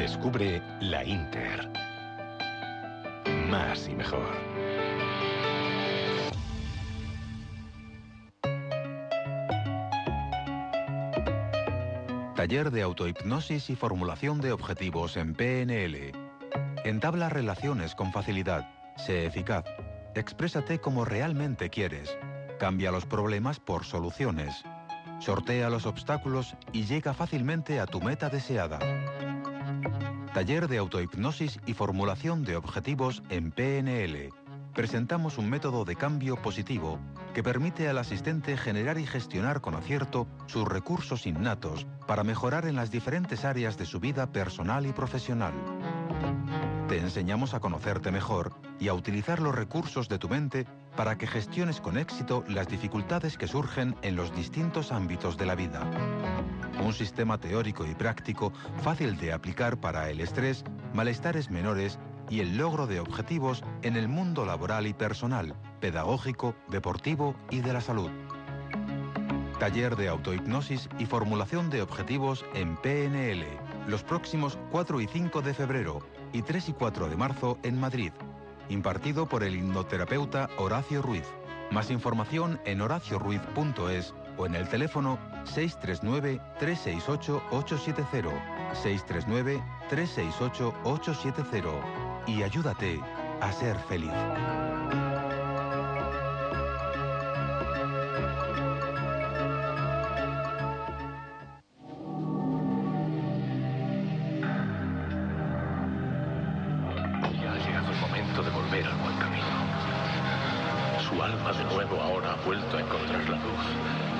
Descubre la Inter. Más y mejor. Taller de autohipnosis y formulación de objetivos en PNL. Entabla relaciones con facilidad. Sé eficaz. Exprésate como realmente quieres. Cambia los problemas por soluciones. Sortea los obstáculos y llega fácilmente a tu meta deseada. Taller de autohipnosis y formulación de objetivos en PNL. Presentamos un método de cambio positivo que permite al asistente generar y gestionar con acierto sus recursos innatos para mejorar en las diferentes áreas de su vida personal y profesional. Te enseñamos a conocerte mejor y a utilizar los recursos de tu mente para que gestiones con éxito las dificultades que surgen en los distintos ámbitos de la vida. Un sistema teórico y práctico fácil de aplicar para el estrés, malestares menores y el logro de objetivos en el mundo laboral y personal, pedagógico, deportivo y de la salud. Taller de autohipnosis y formulación de objetivos en PNL, los próximos 4 y 5 de febrero y 3 y 4 de marzo en Madrid, impartido por el hipnoterapeuta Horacio Ruiz. Más información en horacioruiz.es o en el teléfono 639-368-870, 639-368-870 y ayúdate a ser feliz. Ya ha llegado el momento de volver al buen camino. Su alma de nuevo ahora ha vuelto a encontrar la luz.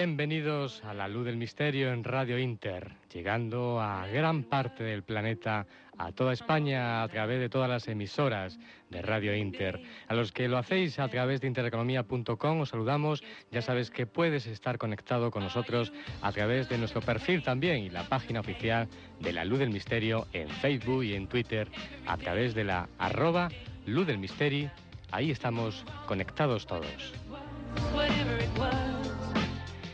Bienvenidos a la luz del misterio en Radio Inter, llegando a gran parte del planeta, a toda España a través de todas las emisoras de Radio Inter. A los que lo hacéis a través de intereconomía.com os saludamos, ya sabes que puedes estar conectado con nosotros a través de nuestro perfil también y la página oficial de la luz del misterio en Facebook y en Twitter a través de la arroba luz del misterio. Ahí estamos conectados todos.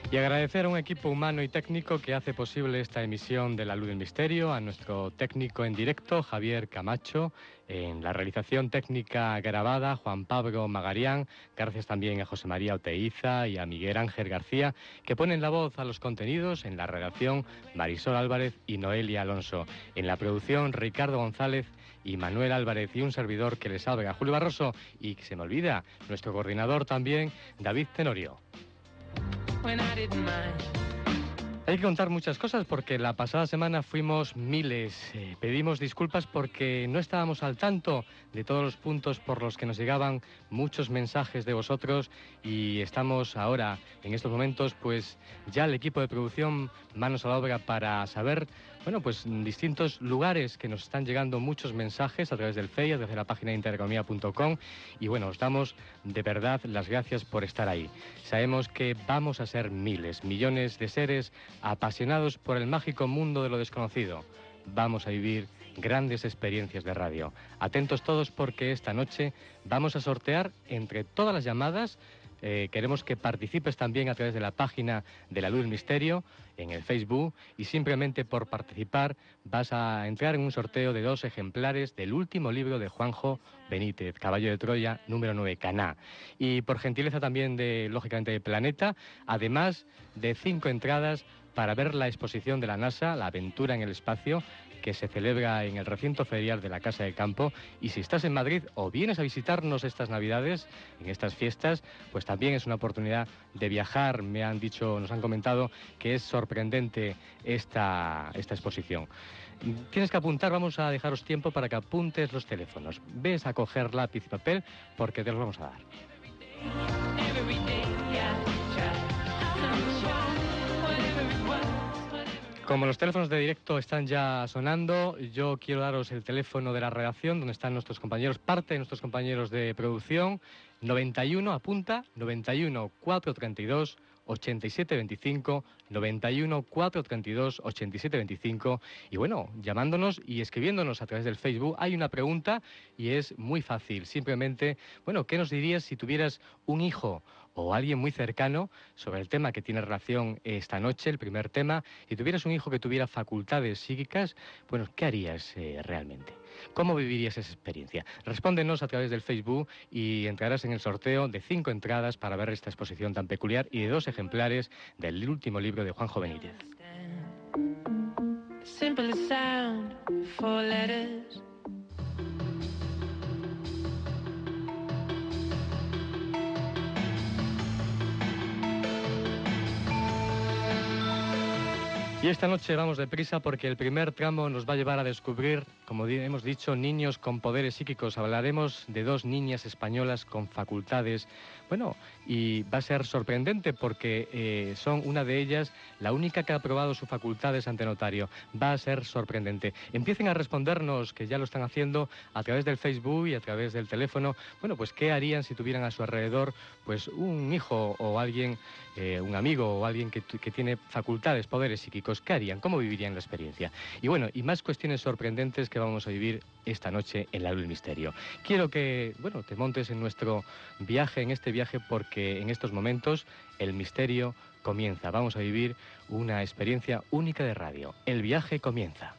Y agradecer a un equipo humano y técnico que hace posible esta emisión de La Luz del Misterio, a nuestro técnico en directo, Javier Camacho, en la realización técnica grabada, Juan Pablo Magarián, gracias también a José María Oteiza y a Miguel Ángel García, que ponen la voz a los contenidos en la redacción Marisol Álvarez y Noelia Alonso, en la producción Ricardo González y Manuel Álvarez y un servidor que les habla, Julio Barroso, y que se me olvida, nuestro coordinador también, David Tenorio. Hay que contar muchas cosas porque la pasada semana fuimos miles. Eh, pedimos disculpas porque no estábamos al tanto de todos los puntos por los que nos llegaban muchos mensajes de vosotros y estamos ahora en estos momentos, pues ya el equipo de producción manos a la obra para saber, bueno, pues distintos lugares que nos están llegando muchos mensajes a través del FEI, desde la página de intereconomía.com y bueno, os damos de verdad las gracias por estar ahí. Sabemos que vamos a ser miles, millones de seres apasionados por el mágico mundo de lo desconocido. Vamos a vivir grandes experiencias de radio. Atentos todos porque esta noche vamos a sortear entre todas las llamadas. Eh, queremos que participes también a través de la página de la Luz Misterio en el Facebook y simplemente por participar vas a entrar en un sorteo de dos ejemplares del último libro de Juanjo Benítez, Caballo de Troya, número 9, Caná. Y por gentileza también de, lógicamente, de Planeta, además de cinco entradas para ver la exposición de la NASA, La aventura en el espacio, que se celebra en el recinto ferial de la Casa de Campo. Y si estás en Madrid o vienes a visitarnos estas Navidades, en estas fiestas, pues también es una oportunidad de viajar. Me han dicho, nos han comentado que es sorprendente esta, esta exposición. Tienes que apuntar, vamos a dejaros tiempo para que apuntes los teléfonos. Ves a coger lápiz y papel porque te los vamos a dar. Como los teléfonos de directo están ya sonando, yo quiero daros el teléfono de la redacción donde están nuestros compañeros, parte de nuestros compañeros de producción, 91, apunta, 91 432 8725, 91 432 8725 y bueno, llamándonos y escribiéndonos a través del Facebook. Hay una pregunta y es muy fácil, simplemente, bueno, ¿qué nos dirías si tuvieras un hijo o alguien muy cercano sobre el tema que tiene relación esta noche, el primer tema, si tuvieras un hijo que tuviera facultades psíquicas, bueno, ¿qué harías eh, realmente? ¿Cómo vivirías esa experiencia? Respóndenos a través del Facebook y entrarás en el sorteo de cinco entradas para ver esta exposición tan peculiar y de dos ejemplares del último libro de Juanjo Benítez. The simplest sound, four letters. Y esta noche vamos deprisa porque el primer tramo nos va a llevar a descubrir, como hemos dicho, niños con poderes psíquicos. Hablaremos de dos niñas españolas con facultades. Bueno, y va a ser sorprendente porque eh, son una de ellas la única que ha aprobado sus facultades ante notario. Va a ser sorprendente. Empiecen a respondernos, que ya lo están haciendo, a través del Facebook y a través del teléfono. Bueno, pues qué harían si tuvieran a su alrededor pues un hijo o alguien, eh, un amigo o alguien que, que tiene facultades, poderes psíquicos. ¿Cómo vivirían la experiencia? Y bueno, y más cuestiones sorprendentes que vamos a vivir esta noche en la Luz del Misterio. Quiero que, bueno, te montes en nuestro viaje, en este viaje, porque en estos momentos el misterio comienza. Vamos a vivir una experiencia única de radio. El viaje comienza.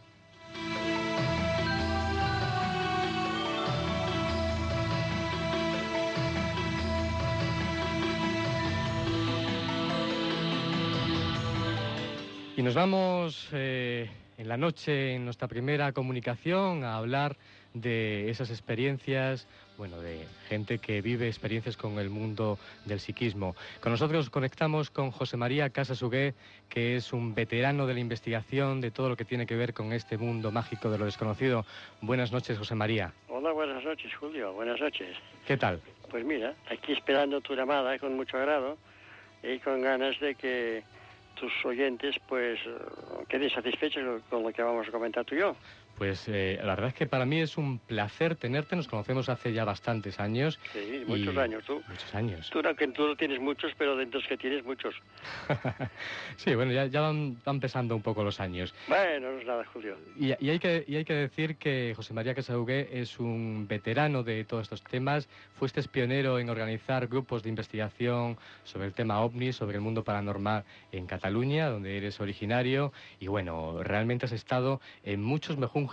Nos vamos eh, en la noche, en nuestra primera comunicación, a hablar de esas experiencias, bueno, de gente que vive experiencias con el mundo del psiquismo. Con nosotros conectamos con José María Casasugué, que es un veterano de la investigación de todo lo que tiene que ver con este mundo mágico de lo desconocido. Buenas noches, José María. Hola, buenas noches, Julio. Buenas noches. ¿Qué tal? Pues mira, aquí esperando tu llamada con mucho agrado y con ganas de que tus oyentes pues eh, queden satisfechos con lo que vamos a comentar tú y yo. Pues eh, la verdad es que para mí es un placer tenerte. Nos conocemos hace ya bastantes años. Sí, muchos Y- años tú. Muchos años. Tú, aunque tú no tienes muchos, pero dentro que tienes muchos. sí, bueno, ya, ya van, van pesando un poco los años. Bueno, no es nada, Julio. Y, y hay que, y hay que decir que José María Casahugué es un veterano de todos estos temas. Fuiste pionero en organizar grupos de investigación sobre el tema ovni, sobre el mundo paranormal en Cataluña, donde eres originario. Y bueno, realmente has estado en muchos mejunjes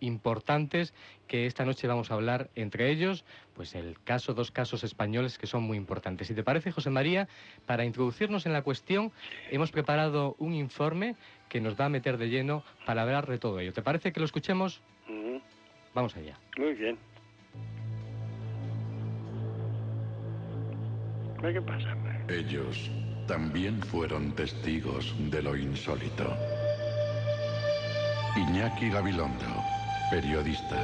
importantes que esta noche vamos a hablar. Entre ellos, pues el caso, dos casos españoles que son muy importantes. Si te parece, José María, para introducirnos en la cuestión, hemos preparado un informe que nos va a meter de lleno para hablar de todo ello. ¿Te parece que lo escuchemos? Ujú, Vamos allá. Muy bien. ¿Qué pasa? Ellos también fueron testigos de lo insólito. Iñaki Gabilondo, periodista.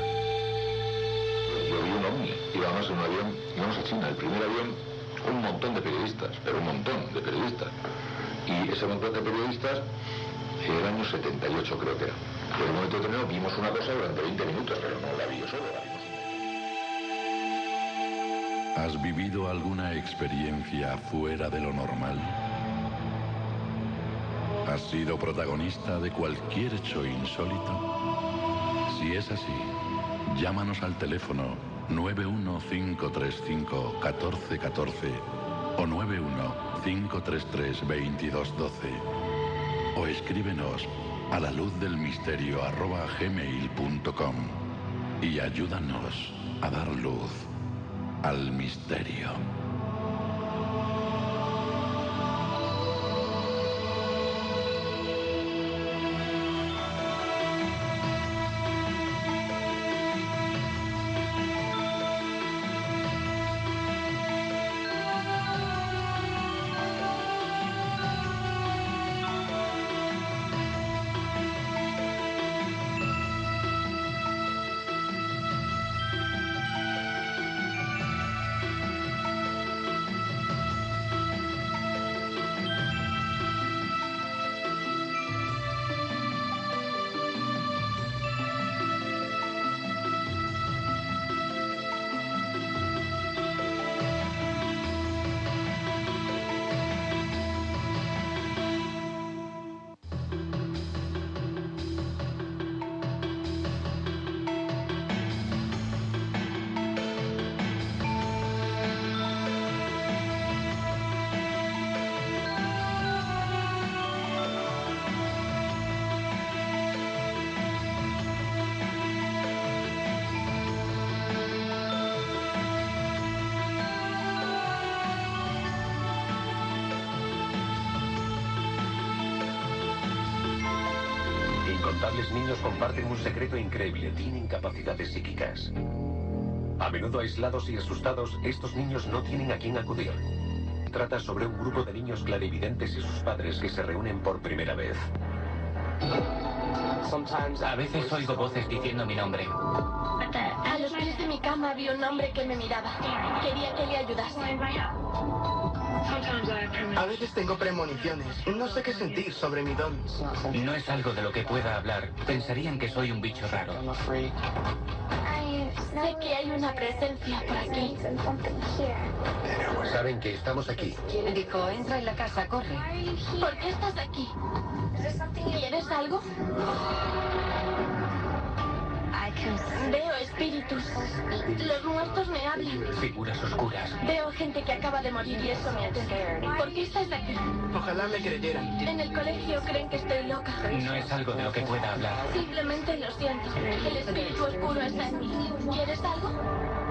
Yo vi un ovni, íbamos en un avión, íbamos a China, el primer avión, un montón de periodistas, pero un montón de periodistas. Y ese montón de periodistas, el año 78 creo que era. En un momento determinado vimos una cosa durante 20 minutos, pero no la vi yo solo, la vimos. ¿Has vivido alguna experiencia fuera de lo normal? ¿Has sido protagonista de cualquier hecho insólito? Si es así, llámanos al teléfono 915351414 o 915332212 o escríbenos a la luz del misterio arroba gmail.com y ayúdanos a dar luz al misterio. Incontables niños comparten un secreto increíble. Tienen capacidades psíquicas. A menudo aislados y asustados, estos niños no tienen a quién acudir. Trata sobre un grupo de niños clarividentes y sus padres que se reúnen por primera vez. A veces oigo voces diciendo mi nombre. A los pies de mi cama vi un hombre que me miraba. Quería que le ayudase. A veces tengo premoniciones. No sé qué sentir sobre mi don. No es algo de lo que pueda hablar. Pensarían que soy un bicho raro. Sé que hay una presencia por aquí. Saben que estamos aquí. Dijo, entra en la casa, corre. ¿Por qué estás aquí? ¿Quieres algo? Veo espíritus. Los muertos me hablan. Figuras oscuras. Veo gente que acaba de morir y eso me aterra. ¿Por qué estás aquí? Ojalá me creyeran. En el colegio creen que estoy loca. No es algo de lo que pueda hablar. Simplemente lo siento. El espíritu oscuro está en mí. ¿Quieres algo?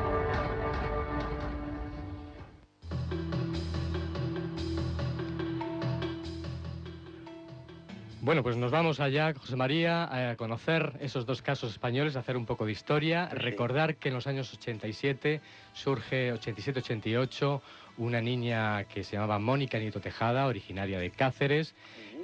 Bueno, pues nos vamos allá, José María, a conocer esos dos casos españoles, a hacer un poco de historia, recordar que en los años 87 surge 87-88 una niña que se llamaba Mónica Nieto Tejada, originaria de Cáceres,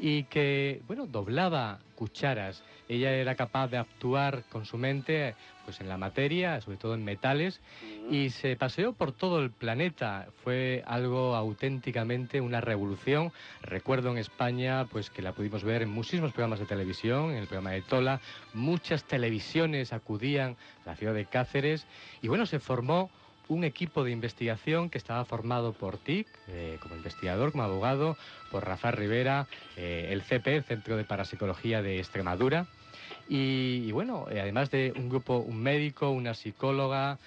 y que, bueno, doblaba cucharas. Ella era capaz de actuar con su mente pues en la materia, sobre todo en metales, y se paseó por todo el planeta. Fue algo auténticamente una revolución. Recuerdo en España pues que la pudimos ver en muchísimos programas de televisión, en el programa de Tola, muchas televisiones acudían a la ciudad de Cáceres y bueno, se formó un equipo de investigación que estaba formado por TIC, eh, como investigador, como abogado, por Rafael Rivera, eh, el CP, el Centro de Parapsicología de Extremadura, y, bueno, eh, además de un grupo, un médico, una psicóloga,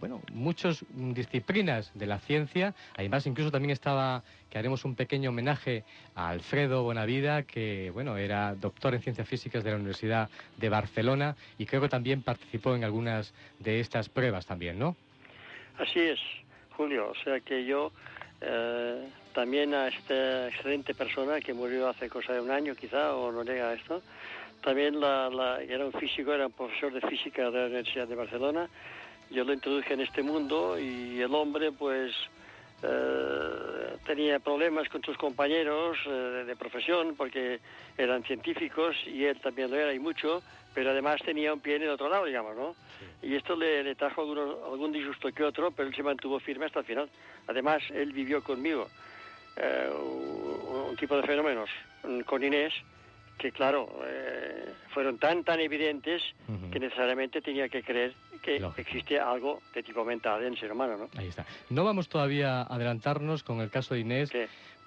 bueno, muchas disciplinas de la ciencia. Además, incluso también estaba, que haremos un pequeño homenaje a Alfredo Bonavida, que, bueno, era doctor en ciencias físicas de la Universidad de Barcelona y creo que también participó en algunas de estas pruebas también, ¿no? Así es, Julio. O sea que yo eh, también a esta excelente persona que murió hace cosa de un año quizá, o no llega a esto, también la, la- era un físico, era un profesor de física de la Universidad de Barcelona. Yo lo introduje en este mundo y el hombre pues eh, tenía problemas con sus compañeros eh, de profesión porque eran científicos y él también lo era y mucho, pero además tenía un pie en el otro lado, digamos, ¿no? Y esto le, le trajo alguno- algún disgusto que otro, pero él se mantuvo firme hasta el final. Además, él vivió conmigo eh, un un tipo de fenómenos mm, con Inés que, claro, eh, fueron tan, tan evidentes que necesariamente tenía que creer que existe algo de tipo mental en el ser humano, ¿no? Ahí está. No vamos todavía a adelantarnos con el caso de Inés.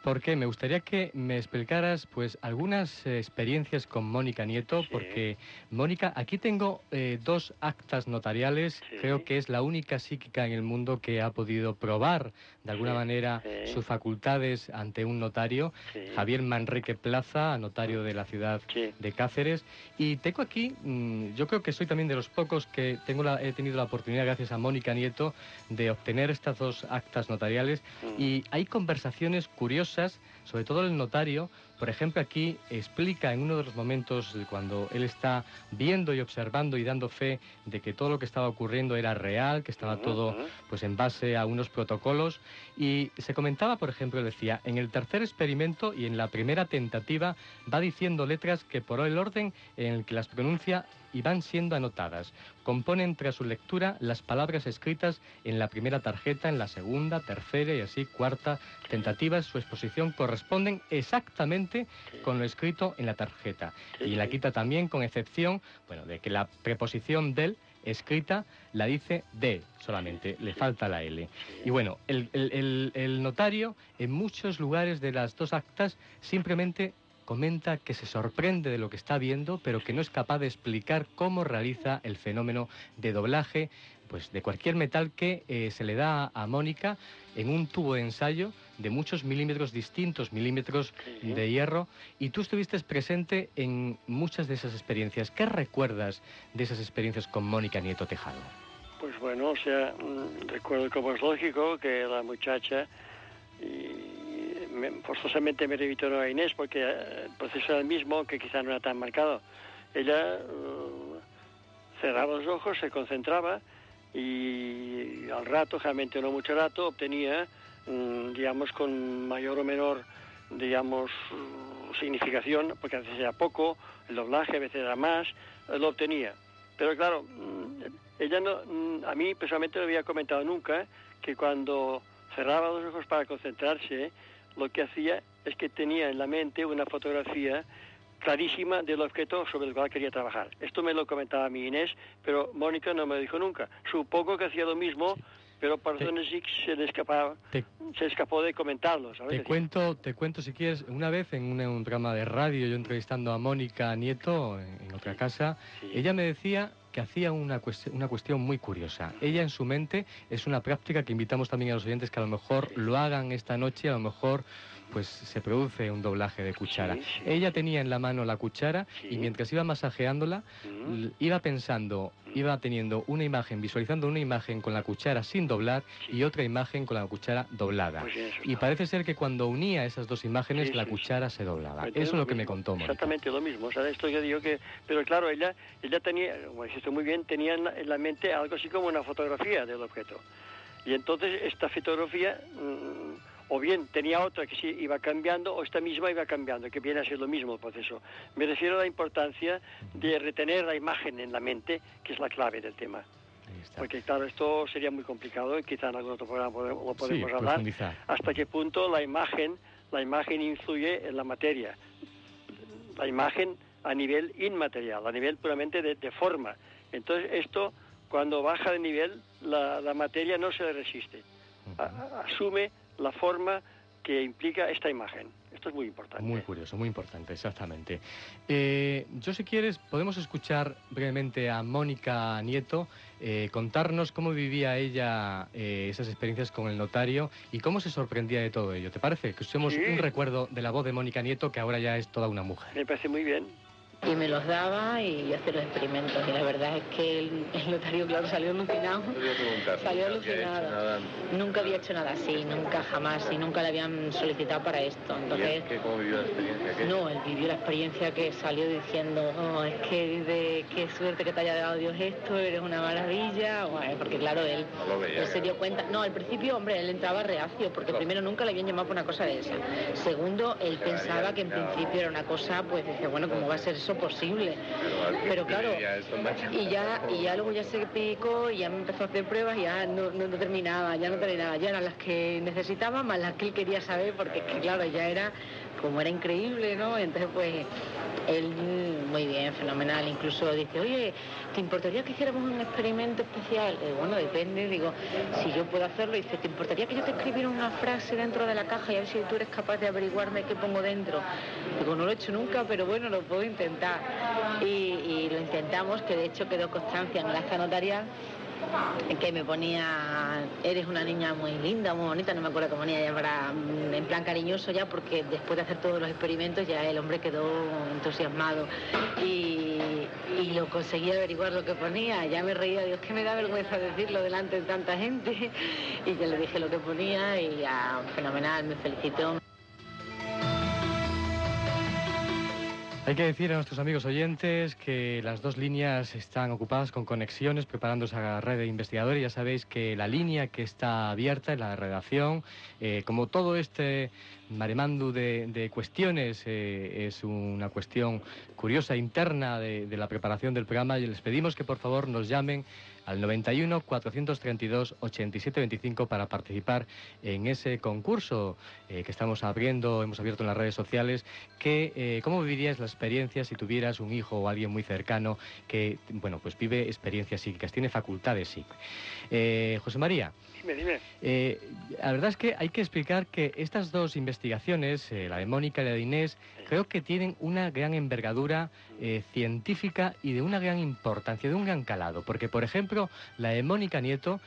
Porque me gustaría que me explicaras pues algunas eh, experiencias con Mónica Nieto, porque Mónica, aquí tengo eh, dos actas notariales, creo que es la única psíquica en el mundo que ha podido probar de alguna manera sus facultades ante un notario, Javier Manrique Plaza, notario de la ciudad de Cáceres, y tengo aquí, mm, yo creo que soy también de los pocos que tengo la, he tenido la oportunidad, gracias a Mónica Nieto, de obtener estas dos actas notariales, Mm. y hay conversaciones curiosas sobre todo el notario, por ejemplo, aquí explica en uno de los momentos cuando él está viendo y observando y dando fe de que todo lo que estaba ocurriendo era real, que estaba todo pues en base a unos protocolos. Y se comentaba, por ejemplo, decía, en el tercer experimento y en la primera tentativa va diciendo letras que por el orden en el que las pronuncia y van siendo anotadas. Componen tras su lectura las palabras escritas en la primera tarjeta, en la segunda, tercera y así cuarta tentativas. Su exposición corresponden exactamente con lo escrito en la tarjeta. Y la quita también con excepción, bueno, de que la preposición del escrita la dice de solamente, le falta la L. Y bueno, el, el- el- el notario en muchos lugares de las dos actas simplemente comenta que se sorprende de lo que está viendo, pero que no es capaz de explicar cómo realiza el fenómeno de doblaje pues de cualquier metal que eh, se le da a Mónica en un tubo de ensayo de muchos milímetros distintos, milímetros de hierro, y tú estuviste presente en muchas de esas experiencias. ¿Qué recuerdas de esas experiencias con Mónica Nieto Tejado? Pues bueno, o sea, mm, recuerdo como es lógico que la muchacha, y forzosamente me remito a Inés porque eh, el proceso era el mismo, que quizá no era tan marcado. Ella eh, cerraba los ojos, se concentraba y al rato, realmente no mucho rato, obtenía, mm, digamos, con mayor o menor, digamos, significación, porque a veces era poco, el doblaje a veces era más, eh, lo obtenía. Pero claro, mm, ella no, mm, a mí personalmente no había comentado nunca que cuando cerraba los ojos para concentrarse, lo que hacía es que tenía en la mente una fotografía clarísima del objeto sobre el cual quería trabajar. Esto me lo comentaba mí Inés, pero Mónica no me lo dijo nunca. Supongo que hacía lo mismo, pero X se le escapaba, Te- se escapó de comentarlo, ¿sabes? Te cuento, te cuento si quieres, una vez en un, en un programa de radio, yo entrevistando a Mónica Nieto en, en otra casa, ella me decía que hacía una, cuest- una cuestión muy curiosa. Ella en su mente es una práctica que invitamos también a los oyentes que a lo mejor lo hagan esta noche, a lo mejor pues se produce un doblaje de cuchara. Sí, sí, Ella tenía en la mano la cuchara y mientras iba masajeándola, iba pensando, iba teniendo una imagen, visualizando una imagen con la cuchara sin doblar y otra imagen con la cuchara doblada. Pues y parece ser que cuando unía esas dos imágenes, la cuchara se doblaba. Entonces, Eso es lo que me contó Mónica. Exactamente lo mismo. O sea, esto yo digo que... Pero claro, ella, ella tenía, como dijiste muy bien, tenía en la, en la mente algo así como una fotografía del objeto. Y entonces esta fotografía, mm, o bien tenía otra que sí iba cambiando, o esta misma iba cambiando, que viene a ser lo mismo el proceso. Me refiero a la importancia de retener la imagen en la mente, que es la clave del tema. Porque claro, esto sería muy complicado y quizá en algún otro programa lo podemos Sí, hablar. Hasta qué punto la imagen, la imagen influye en la materia. La imagen a nivel inmaterial, a nivel puramente de, de forma. Entonces esto, cuando baja de nivel, la, la materia no se le resiste. A- asume la forma que implica esta imagen. Esto es muy importante. Muy curioso, muy importante, exactamente. Eh, yo, si quieres, podemos escuchar brevemente a Mónica Nieto eh, contarnos cómo vivía ella eh, esas experiencias con el notario y cómo se sorprendía de todo ello. ¿Te parece? Que usemos Sí. un recuerdo de la voz de Mónica Nieto, que ahora ya es toda una mujer. Me parece muy bien. Y me los daba y hacer los experimentos. Y la verdad es que el, el notario, claro, salió alucinado. Salió alucinado. Nunca había hecho nada así, nunca jamás, y nunca le habían solicitado para esto. Entonces, ¿Cómo vivió la experiencia? ¿Qué? no, él vivió la experiencia que salió diciendo, "Oh, es que de qué suerte que te haya dado Dios esto, eres una maravilla, Bueno, porque claro, él, No lo veía, él se dio cuenta, no, al principio, hombre, él entraba reacio, porque primero nunca le habían llamado por una cosa de esa. Segundo, él pensaba que en principio era una cosa, pues dice, bueno, ¿cómo va a ser eso posible? Pero claro, y ya, y ya luego ya se picó y ya me empezó a hacer pruebas y ya no, no, no terminaba, ya no terminaba, ya eran las que necesitaba más las que él quería saber, porque claro, ya era como era increíble, ¿no? Entonces, pues, él, muy bien, fenomenal. Incluso dice, oye, ¿te importaría que hiciéramos un experimento especial? Eh, bueno, depende, digo, si yo puedo hacerlo, dice, ¿te importaría que yo te escribiera una frase dentro de la caja y a ver si tú eres capaz de averiguarme qué pongo dentro? Digo, no lo he hecho nunca, pero bueno, lo puedo intentar. Y, lo intentamos, que de hecho quedó constancia en acta notarial que me ponía, eres una niña muy linda, muy bonita, no me acuerdo cómo ponía ya para, en plan cariñoso ya, porque después de hacer todos los experimentos ya el hombre quedó entusiasmado y, lo conseguí averiguar lo que ponía, ya me reía, Dios que me da vergüenza decirlo delante de tanta gente y ya le dije lo que ponía y ya fenomenal, me felicitó. Hay que decir a nuestros amigos oyentes que las dos líneas están ocupadas con conexiones, preparándose a la red de investigadores. Ya sabéis que la línea que está abierta en la redacción, eh, como todo este maremandu de, cuestiones, eh, es una cuestión curiosa interna de, de la preparación del programa, y les pedimos que por favor nos llamen al 91 432 8725 para participar en ese concurso eh, que estamos abriendo, hemos abierto en las redes sociales. Que, eh, ¿Cómo vivirías la experiencia si tuvieras un hijo o alguien muy cercano que, bueno, pues vive experiencias psíquicas, tiene facultades psíquicas? Eh, José María. Dime, dime. Eh, la verdad es que hay que explicar que estas dos investigaciones, eh, la de Mónica y la de Inés, creo que tienen una gran envergadura eh, científica y de una gran importancia, de un gran calado. Porque, por ejemplo, la de Mónica Nieto,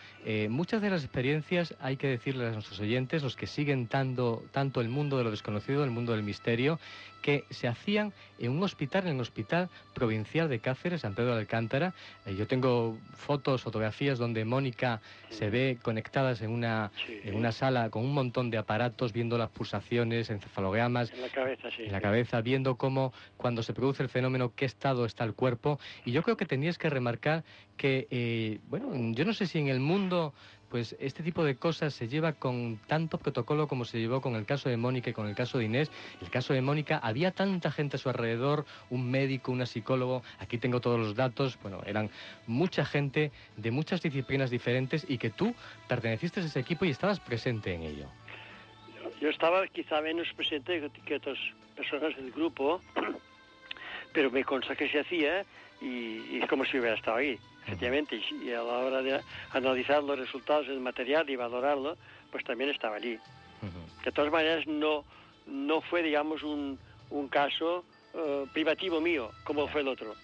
muchas de las experiencias, hay que decirles a nuestros oyentes, los que siguen tanto, tanto el mundo de lo desconocido, el mundo del misterio, que se hacían en un hospital, en el Hospital Provincial de Cáceres, San Pedro de Alcántara. Eh, yo tengo fotos, fotografías donde Mónica se ve conectadas en una, en una sala con un montón de aparatos, viendo las pulsaciones, encefalogramas, En la cabeza, sí. en la cabeza, viendo cómo cuando se produce el fenómeno, qué estado está el cuerpo. Y yo creo que tenías que remarcar que, eh, bueno, yo no sé si en el mundo, pues este tipo de cosas se lleva con tanto protocolo como se llevó con el caso de Mónica y con el caso de Inés. El caso de Mónica, había tanta gente a su alrededor, un médico, una psicólogo, aquí tengo todos los datos, bueno, eran mucha gente de muchas disciplinas diferentes y que tú perteneciste a ese equipo y estabas presente en ello. Yo estaba quizá menos presente que otras personas del grupo, pero me consta que se hacía y, y es como si hubiera estado ahí, efectivamente. Y, a la hora de analizar los resultados del material y valorarlo, pues también estaba allí. De todas maneras, no, no fue, digamos, un, un caso eh, privativo mío, como fue el otro.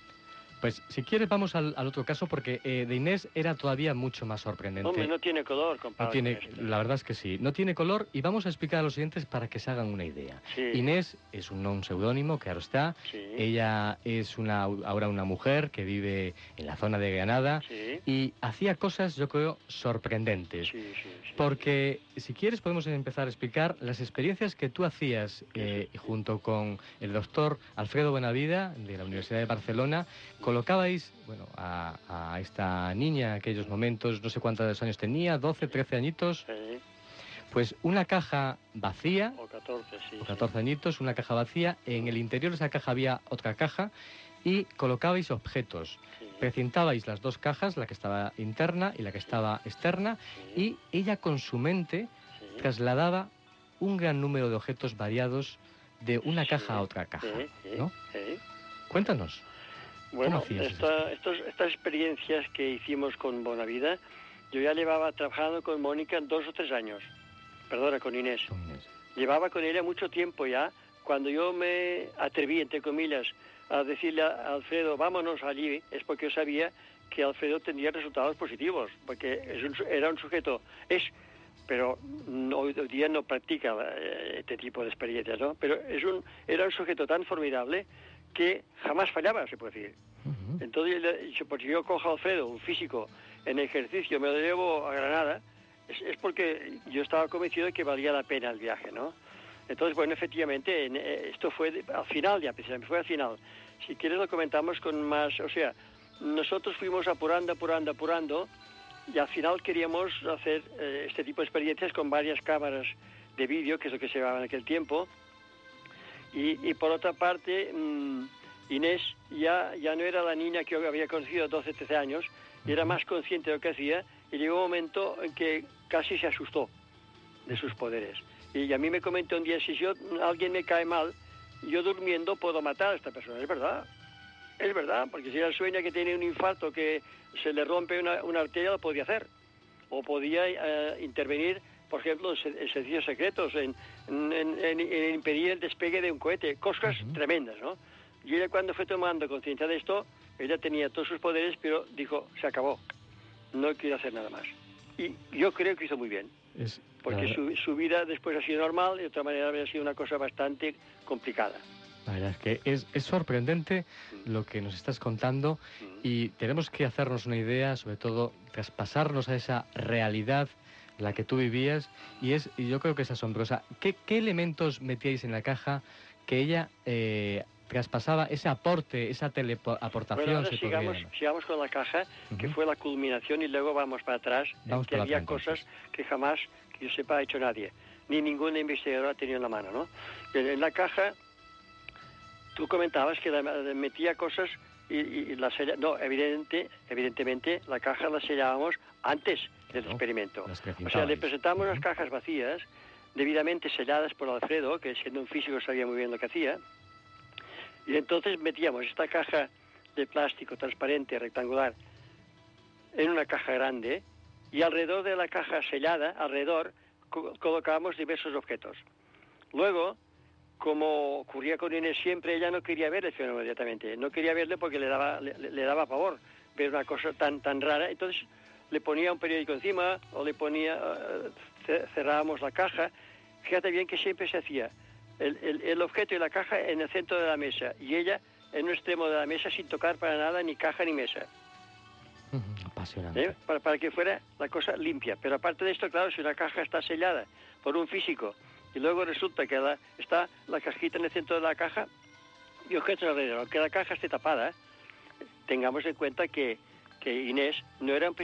Pues si quieres vamos al, al otro caso porque eh, de Inés era todavía mucho más sorprendente. Hombre, no tiene color, No compadre. tiene, la verdad es que sí, no tiene color y vamos a explicar a los oyentes para que se hagan una idea. Sí. Inés es un, un seudónimo, claro está. Sí. Ella es una, ahora una mujer que vive en la zona de Granada Sí. y hacía cosas, yo creo, sorprendentes. Porque si quieres podemos empezar a explicar las experiencias que tú hacías eh, junto con el doctor Alfredo Buenavida de la Universidad de Barcelona. Colocabais bueno, a, a esta niña en aquellos momentos, no sé cuántos años tenía, 12, 13 añitos, Sí, pues una caja vacía, o 14, sí. o 14 añitos, una caja vacía, en el interior de esa caja había otra caja y colocabais objetos. Precintabais las dos cajas, la que estaba interna y la que estaba externa, y ella con su mente trasladaba un gran número de objetos variados de una caja a otra caja. Sí, sí, ¿no? sí. Cuéntanos. Bueno, esta- estos- estas experiencias que hicimos con Bonavida, yo ya llevaba trabajando con Mónica dos o tres años. Perdona, con Inés. Llevaba con ella mucho tiempo ya. Cuando yo me atreví, entre comillas, a decirle a Alfredo, vámonos allí, es porque yo sabía que Alfredo tendría resultados positivos, porque es un era un sujeto, es, pero no- hoy día no practica eh, este tipo de experiencias, ¿no? Pero es un, era un sujeto tan formidable que jamás fallaba, se puede decir. Entonces, le he dicho, pues si yo cojo a Alfredo, un físico, en ejercicio, me lo llevo a Granada, es, es porque yo estaba convencido de que valía la pena el viaje, ¿no? Entonces, bueno, efectivamente, en- eh, esto fue de- al final ya, precisamente, fue al final. Si quieres lo comentamos con más, o sea, nosotros fuimos apurando, apurando, apurando, y al final queríamos hacer eh, este tipo de experiencias con varias cámaras de vídeo, que es lo que se llevaba en aquel tiempo. Y, y por otra parte, mm, Inés ya, ya no era la niña que yo había conocido a 12, 13 años, y era más consciente de lo que hacía, y llegó un momento en que casi se asustó de sus poderes. Y a mí me comentó un día, si yo, alguien me cae mal, yo durmiendo puedo matar a esta persona. Es verdad. Es verdad, porque si él sueña que tiene un infarto, que se le rompe una, una arteria, lo podía hacer. O podía eh, intervenir, por ejemplo, en, en servicios secretos, en, en- en- en impedir el despegue de un cohete. Cosas tremendas, ¿no? Y ella cuando fue tomando conciencia de esto, ella tenía todos sus poderes, pero dijo, se acabó. No quiero hacer nada más. Y yo creo que hizo muy bien. Es, Porque su, su vida después ha sido normal y de otra manera habría sido una cosa bastante complicada. la verdad es que es, es sorprendente lo que nos estás contando y tenemos que hacernos una idea, sobre todo traspasarnos a esa realidad la que tú vivías y es y yo creo que es asombrosa. ¿Qué, qué elementos metíais en la caja que ella eh, traspasaba ese aporte, esa teleaportación? Bueno, ahora sigamos, sigamos con la caja, que fue la culminación y luego vamos para atrás, Vamos que había cosas que jamás, que yo sepa, ha hecho nadie. Ni ningún investigador ha tenido en la mano, ¿no? En, la caja, tú comentabas que la- metía cosas y, y- la sella- No, evidente, evidentemente, la caja la sellábamos antes del experimento. O sea, le presentamos unas cajas vacías, debidamente selladas por Alfredo, que siendo un físico sabía muy bien lo que hacía. Y entonces metíamos esta caja de plástico transparente, rectangular, en una caja grande y alrededor de la caja sellada, alrededor, co- colocábamos diversos objetos. Luego, como ocurría con Inés siempre, ella no quería ver el fenómeno inmediatamente. No quería verle porque le daba, le, le daba pavor ver una cosa tan, tan rara. Entonces le ponía un periódico encima o le ponía, eh, ce- cerrábamos la caja. Fíjate bien que siempre se hacía el, el- el objeto y la caja en el centro de la mesa y ella en un extremo de la mesa sin tocar para nada ni caja ni mesa. Apasionante. ¿eh? para, para que fuera la cosa limpia. Pero aparte de esto, claro, si una caja está sellada por un físico y luego resulta que la- está la cajita en el centro de la caja y objetos alrededor, aunque la caja esté tapada, tengamos en cuenta que, que Inés no era un,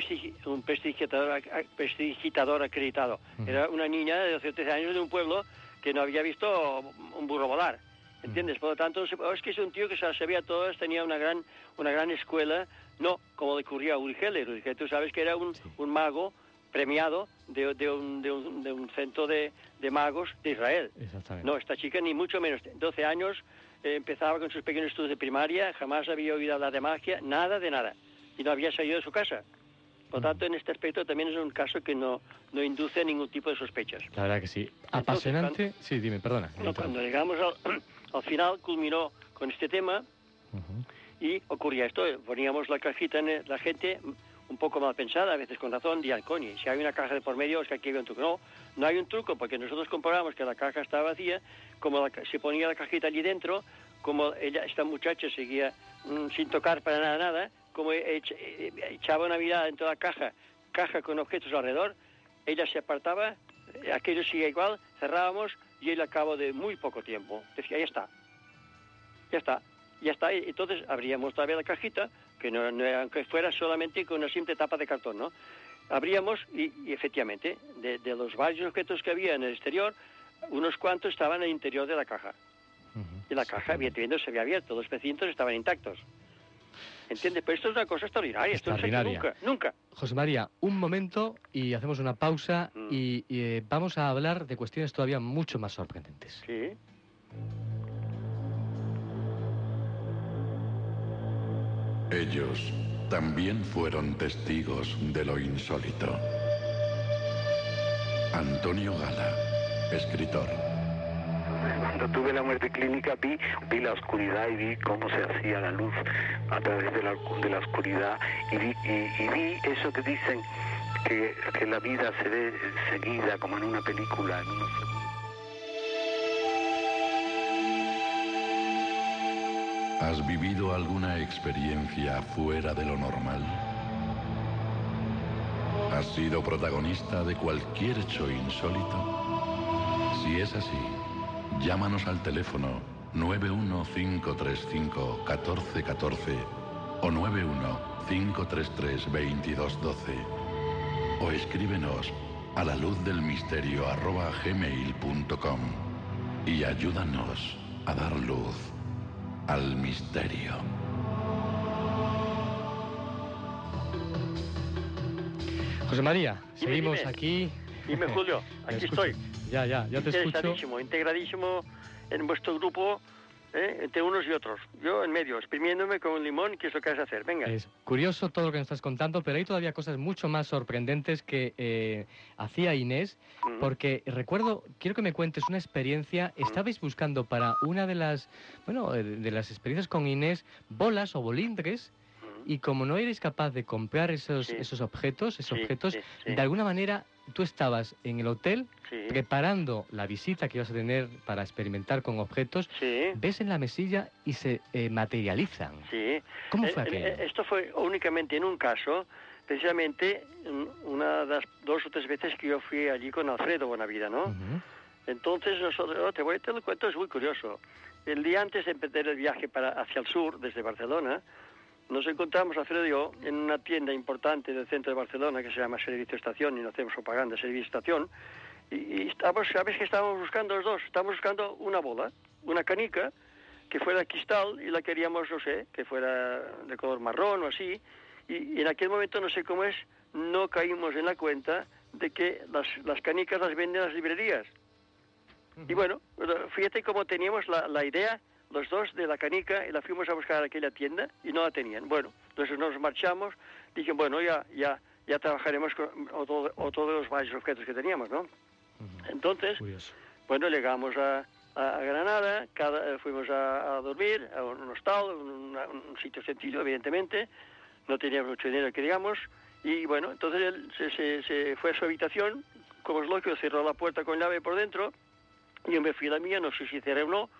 un prestidigitador, prestidigitador acreditado, era una niña de 12 o 13 años de un pueblo que no había visto un burro volar. ¿Entiendes? Por lo tanto, oh, es que es un tío que se las sabía todas, tenía una gran, una gran escuela, no como le ocurría a Uri Geller. Uri Geller, tú sabes que era un, un mago premiado de, de un, de un- de un centro de, de magos de Israel. Exactamente. No, esta chica ni mucho menos. 12 años, eh, empezaba con sus pequeños estudios de primaria, jamás había oído hablar de magia, nada de nada. Y no había salido de su casa. Por lo tanto, en este aspecto también es un caso que no, no induce ningún tipo de sospechas. La verdad que sí. Apasionante. Sí, dime, perdona. Bueno, cuando llegamos al, al final, culminó con este tema y ocurría esto. Poníamos la cajita en la gente un poco mal pensada, a veces con razón, decían, coño, si hay una caja de por medio es que aquí había un truco. No, no hay un truco, porque nosotros comprobamos que la caja estaba vacía, como la se ponía la cajita allí dentro, como ella, esta muchacha seguía mm, sin tocar para nada, nada, como eh, echaba una mirada dentro de la caja, caja con objetos alrededor, ella se apartaba, eh, aquello sigue igual, cerrábamos y él al cabo de muy poco tiempo decía, ya está, ya está, ya está. Entonces abríamos otra vez la cajita, que no, no era- aunque fuera solamente con una simple tapa de cartón, ¿no? Abríamos y, y efectivamente, de, de los varios objetos que había en el exterior, unos cuantos estaban en el interior de la caja. Y la caja, evidentemente, se había abierto, los precintos estaban intactos. ¿Entiendes? Pero esto es una cosa extraordinaria, esto no se Extraordinaria. nunca, nunca. José María, un momento y hacemos una pausa Mm. y, y, eh, vamos a hablar de cuestiones todavía mucho más sorprendentes. Sí. Ellos también fueron testigos de lo insólito. Antonio Gala, escritor. Tuve la muerte clínica vi, vi la oscuridad y vi cómo se hacía la luz a través de la, de la oscuridad y vi, eso que dicen que, que la vida se ve seguida como en una película, ¿Has vivido alguna experiencia fuera de lo normal? ¿Has sido protagonista de cualquier hecho insólito? Si es así, llámanos al teléfono 915351414 o 915332212 o escríbenos a la luz del misterio arroba gmail.com y ayúdanos a dar luz al misterio. José María, seguimos aquí. Dime, Julio, aquí estoy. Ya, ya, ya te escucho. Integradísimo en vuestro grupo, ¿eh? entre unos y otros. Yo en medio, exprimiéndome con un limón, que es lo que has de hacer. Venga. Es curioso todo lo que nos estás contando, pero hay todavía cosas mucho más sorprendentes que eh, hacía Inés, Mm. porque recuerdo, quiero que me cuentes una experiencia, estabais buscando para una de las, bueno, de las experiencias con Inés, bolas o bolindres, y como no eres capaz de comprar esos. Sí. esos objetos, esos Sí, objetos, sí. de alguna manera tú estabas en el hotel Sí. preparando la visita que ibas a tener para experimentar con objetos, Sí. ves en la mesilla y se eh, materializan. Sí. ¿Cómo Eh, fue eh, aquello? eh, Esto fue únicamente en un caso, precisamente en una de las dos o tres veces que yo fui allí con Alfredo Bonavida, ¿no? Entonces nosotros, oh, te voy te lo cuento, es muy curioso. El día antes de empezar el viaje para hacia el sur, desde Barcelona, nos encontramos, Alfredo y yo, en una tienda importante del centro de Barcelona que se llama Servicio Estación, y no hacemos propaganda, Servicio Estación, y, y estamos, ¿sabes qué estábamos buscando los dos? Estábamos buscando una bola, una canica, que fuera cristal y la queríamos, no sé, que fuera de color marrón o así. Y, y en aquel momento, no sé cómo es, no caímos en la cuenta de que las, las canicas las venden en las librerías. Y bueno, fíjate cómo teníamos la, la idea, los dos, de la canica, y la fuimos a buscar a aquella tienda y no la tenían. Bueno, entonces nos marchamos, dije, bueno, ya, ya, ya trabajaremos con otro, otro de los varios objetos que teníamos, ¿no? Entonces, bueno, llegamos a, a Granada, cada, eh, fuimos a, a dormir a un hostal, un, un sitio sencillo, evidentemente, no teníamos mucho dinero que digamos, y bueno, entonces él se, se, se fue a su habitación, como es lógico, cerró la puerta con llave por dentro, y yo me fui a la mía, no sé si cerré o no,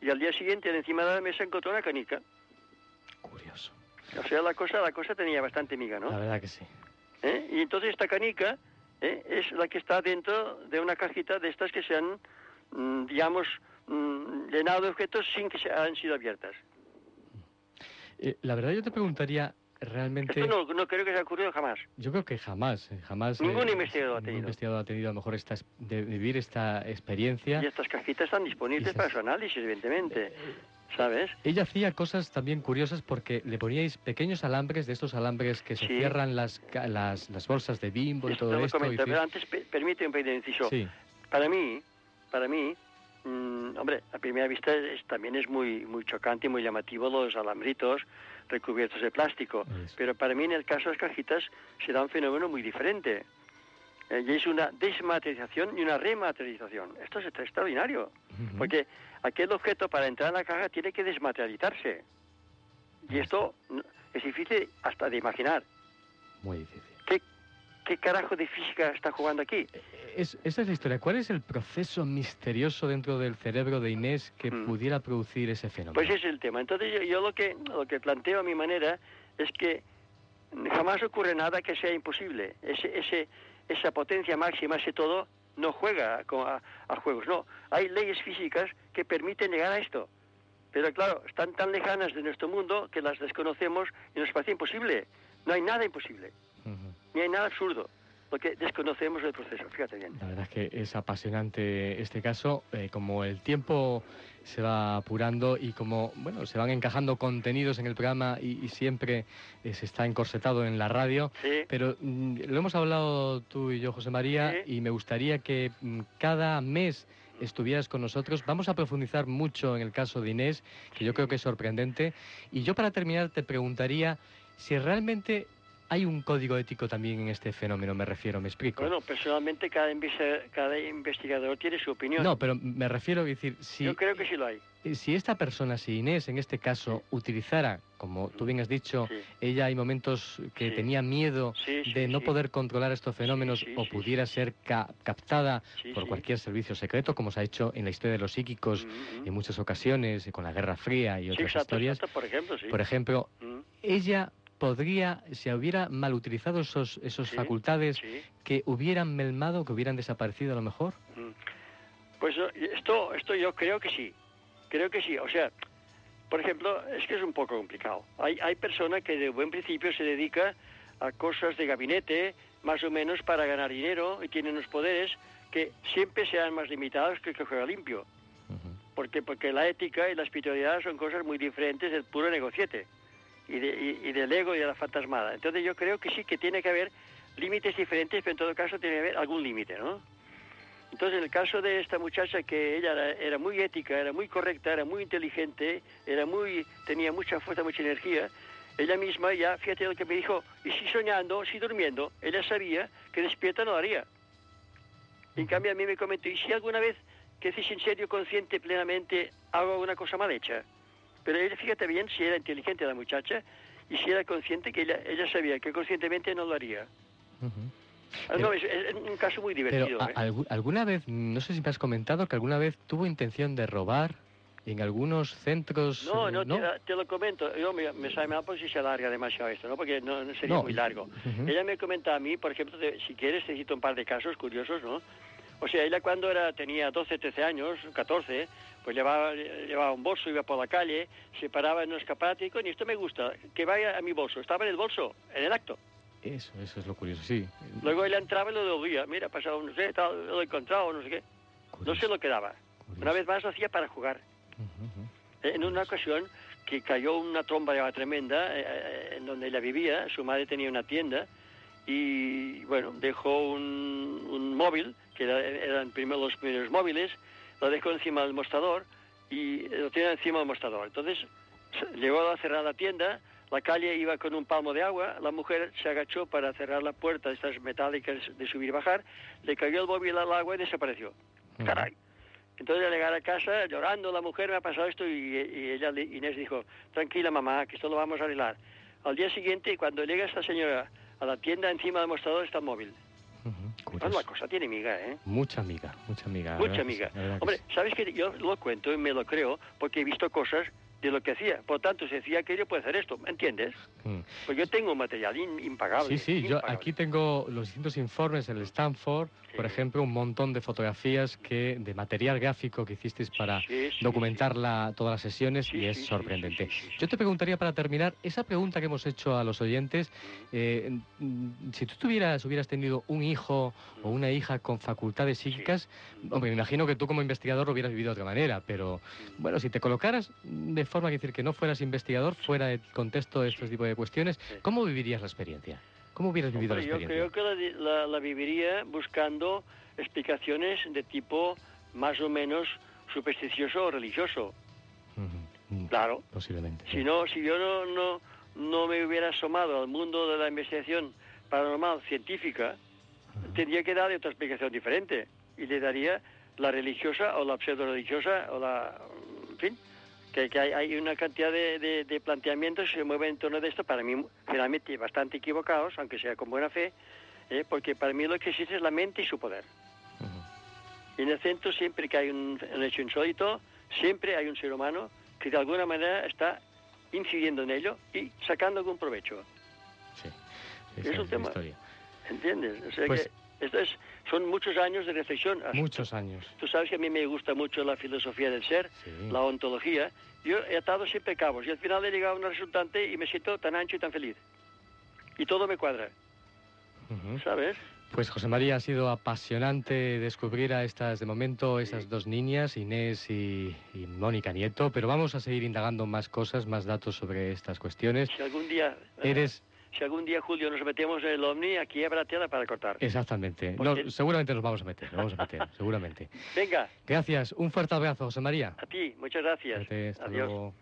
y al día siguiente encima de la mesa encontré una canica. Curioso. O sea, la cosa, la cosa tenía bastante miga, ¿no? La verdad que sí. ¿Eh? Y entonces esta canica ¿eh? es la que está dentro de una cajita de estas que se han, mm, digamos, mm, llenado de objetos sin que se hayan sido abiertas. Eh, la verdad yo te preguntaría realmente... Esto no, no creo que se haya ocurrido jamás. Yo creo que jamás, eh, jamás... Ningún eh, investigador ha ningún tenido. investigador ha tenido a lo mejor esta, es- de vivir esta experiencia. Y estas cajitas están disponibles para su análisis, evidentemente. ¿Sabes? Ella hacía cosas también curiosas porque le poníais pequeños alambres, de estos alambres que se Sí. cierran las, las, las bolsas de bimbo y todo esto. y pero antes pe- permíteme un pequeño inciso. Sí. Para mí, para mí, mm, hombre, a primera vista es- también es muy, muy chocante y muy llamativo los alambritos recubiertos de plástico. Pero para mí, en el caso de las cajitas, se da un fenómeno muy diferente. Eh, y es una desmaterialización y una rematerialización. Esto es extraordinario. Porque aquel objeto para entrar en la caja tiene que desmaterializarse. Y esto es difícil hasta de imaginar. Muy difícil. ¿Qué, carajo de física está jugando aquí? Es- esa es la historia. ¿Cuál es el proceso misterioso dentro del cerebro de Inés que pudiera producir ese fenómeno? Pues ese es el tema. Entonces yo, yo lo que lo que planteo a mi manera es que jamás ocurre nada que sea imposible. Ese, ese, esa potencia máxima, ese todo, no juega a juegos. No, hay leyes físicas que permiten llegar a esto. Pero claro, están tan lejanas de nuestro mundo que las desconocemos y nos parece imposible. No hay nada imposible, ni hay nada absurdo, porque desconocemos el proceso. Fíjate bien. La verdad es que es apasionante este caso, eh, como el tiempo se va apurando y como bueno se van encajando contenidos en el programa y, y siempre eh, se está encorsetado en la radio. Pero mm, lo hemos hablado tú y yo, José María, y me gustaría que mm, cada mes estuvieras con nosotros. Vamos a profundizar mucho en el caso de Inés, que yo creo que es sorprendente. Y yo para terminar te preguntaría si realmente hay un código ético también en este fenómeno, me refiero, me explico. Bueno, personalmente cada, cada investigador tiene su opinión. No, pero me refiero a decir, si, Yo creo que sí lo hay. eh, si esta persona, si Inés en este caso, utilizara, como tú bien has dicho, ella hay momentos que tenía miedo de no poder controlar estos fenómenos o pudiera ser ca- captada por cualquier servicio secreto, como se ha hecho en la historia de los psíquicos en muchas ocasiones, con la Guerra Fría y otras exacto, historias. exacto, por ejemplo, sí. Por ejemplo, Mm. ella podría, si hubiera mal utilizado esos, esos Sí, facultades, sí. que hubieran melmado, que hubieran desaparecido a lo mejor. Pues eh, esto, esto yo creo que sí. Creo que sí. O sea, por ejemplo, es que es un poco complicado. Hay, hay personas que de buen principio se dedica a cosas de gabinete, más o menos para ganar dinero, y tienen unos poderes que siempre sean más limitados que el que juega limpio. Porque, porque la ética y la espiritualidad son cosas muy diferentes del puro negociete y, de- y- y del ego y de la fantasmada. Entonces yo creo que sí que tiene que haber límites diferentes, pero en todo caso tiene que haber algún límite, ¿no? Entonces, en el caso de esta muchacha, que ella era, era, muy ética, era muy correcta, era muy inteligente, era muy, tenía mucha fuerza, mucha energía, ella misma ya, fíjate lo que me dijo, y si soñando, si durmiendo, ella sabía que despierta no haría. En cambio, a mí me comentó, ¿y si alguna vez, que es en serio, consciente, plenamente, hago una cosa mal hecha? Pero ella, fíjate bien, si era inteligente la muchacha, y si era consciente que ella, ella sabía que conscientemente no lo haría. Ah, no, es, es, un caso muy divertido. Pero, ¿eh? ¿Alguna vez, no sé si me has comentado, que alguna vez tuvo intención de robar en algunos centros? No, no, ¿no? Te, te, lo comento. Yo me, me sabe mal por si se alarga demasiado esto, ¿no? Porque no, no sería no. muy largo. Uh -huh. Ella me comenta a mí, por ejemplo, de, si quieres, te cito un par de casos curiosos, ¿no? O sea, ella cuando era, tenía 12, 13 años, 14, pues llevaba, llevaba un bolso, iba por la calle, se paraba en un escaparate y, coño, esto me gusta, que vaya a mi bolso. Estaba en el bolso, en el acto. Eso, eso es lo curioso, sí. Luego él entraba y lo devolvía. Mira, ha pasado, no sé, tal, lo he encontrado, no sé qué. Curioso. No se lo quedaba. Curioso. Una vez más lo hacía para jugar. Uh -huh. En una ocasión que cayó una tromba de agua tremenda eh, en donde ella vivía, su madre tenía una tienda y, bueno, dejó un, un móvil, que era, eran primero los primeros móviles, lo dejó encima del mostrador y lo tenía encima del mostrador. Entonces llegó a cerrar la tienda, la calle iba con un palmo de agua, la mujer se agachó para cerrar la puerta de estas metálicas de subir y bajar, le cayó el móvil al agua y desapareció. Caray. Entonces al llegar a casa, llorando, la mujer me ha pasado esto y, y, ella, Inés, dijo, tranquila mamá, que esto lo vamos a arreglar. Al día siguiente, cuando llega esta señora a la tienda, encima del mostrador está el móvil. Uh -huh. Bueno, la cosa tiene miga, ¿eh? Mucha miga, mucha miga. Mucha miga. Hombre, ¿sabes que Yo lo cuento y me lo creo porque he visto cosas de lo que hacía. Por tanto, se decía que yo puedo hacer esto, ¿me entiendes? Mm. Pues yo tengo material in, impagable. Sí, sí, impagable. yo aquí tengo los distintos informes del Stanford, sí. por ejemplo, un montón de fotografías que de material gráfico que hicisteis para sí, sí, documentar la, todas las sesiones y es sorprendente. Yo te preguntaría para terminar, esa pregunta que hemos hecho a los oyentes, eh, si tú tuvieras, hubieras tenido un hijo o una hija con facultades psíquicas, hombre, me imagino que tú como investigador lo hubieras vivido de otra manera, pero bueno, si te colocaras de forma que decir que no fueras investigador, fuera del contexto de este tipo de cuestiones, ¿cómo vivirías la experiencia? ¿Cómo hubieras vivido Hombre, la experiencia? Yo creo que la, la, la, viviría buscando explicaciones de tipo más o menos supersticioso o religioso. Uh -huh. Claro. Posiblemente. Si no, si yo no, no, no me hubiera asomado al mundo de la investigación paranormal científica, uh -huh. tendría que darle otra explicación diferente y le daría la religiosa o la pseudo religiosa o la, en fin, que, que hay, hay, una cantidad de, de, de, planteamientos que se mueven en torno de esto, para mí finalmente bastante equivocados, aunque sea con buena fe, eh, porque para mí lo que existe es la mente y su poder. Uh -huh. Y en el centro siempre que hay un, un, hecho insólito, siempre hay un ser humano que de alguna manera está incidiendo en ello y sacando algún provecho. Sí, es, es un tema. Historia. ¿Entiendes? O sea pues, que esto es, son muchos años de reflexión. Muchos años. Tú sabes que a mí me gusta mucho la filosofía del ser, sí. la ontología. Yo he atado siempre cabos y al final he llegado a una resultante y me siento tan ancho y tan feliz. Y todo me cuadra. Uh -huh. ¿Sabes? Pues José María, ha sido apasionante descubrir a estas, de momento, esas dos niñas, Inés y, y, Mónica Nieto, pero vamos a seguir indagando más cosas, más datos sobre estas cuestiones. Si algún día... Eres... Si algún día, Julio, nos metemos en el OVNI, aquí habrá tela para cortar. Exactamente. Porque... No, seguramente nos vamos a meter, nos vamos a meter, seguramente. Venga. Gracias. Un fuerte abrazo, José María. A ti, muchas gracias. Hasta Adiós. Luego.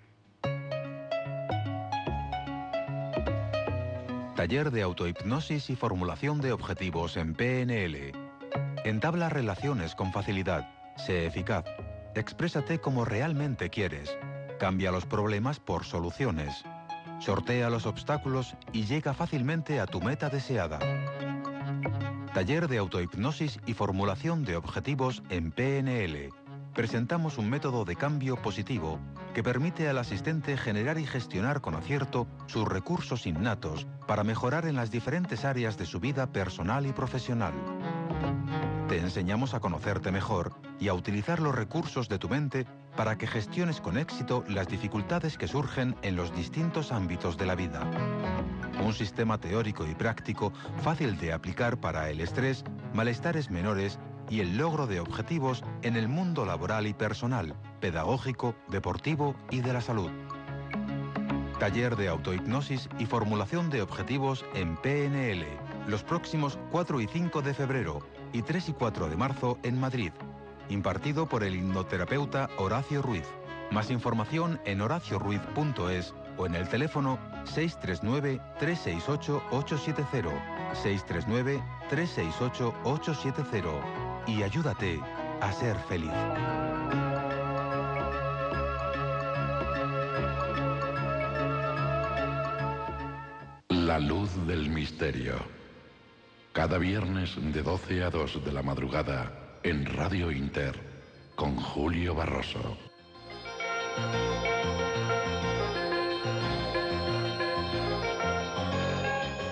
Taller de autohipnosis y formulación de objetivos en PNL. Entabla relaciones con facilidad. Sé eficaz. Exprésate como realmente quieres. Cambia los problemas por soluciones. Sortea los obstáculos y llega fácilmente a tu meta deseada. Taller de autohipnosis y formulación de objetivos en PNL. Presentamos un método de cambio positivo que permite al asistente generar y gestionar con acierto sus recursos innatos para mejorar en las diferentes áreas de su vida personal y profesional. Te enseñamos a conocerte mejor y a utilizar los recursos de tu mente para que gestiones con éxito las dificultades que surgen en los distintos ámbitos de la vida. Un sistema teórico y práctico fácil de aplicar para el estrés, malestares menores y el logro de objetivos en el mundo laboral y personal, pedagógico, deportivo y de la salud. Taller de autohipnosis y formulación de objetivos en PNL, los próximos 4 y 5 de febrero, y 3 y 4 de marzo en Madrid. Impartido por el hipnoterapeuta Horacio Ruiz. Más información en horacioruiz.es o en el teléfono 639-368-870. 639-368-870. Y ayúdate a ser feliz. La luz del misterio. Cada viernes de 12 a 2 de la madrugada en Radio Inter con Julio Barroso.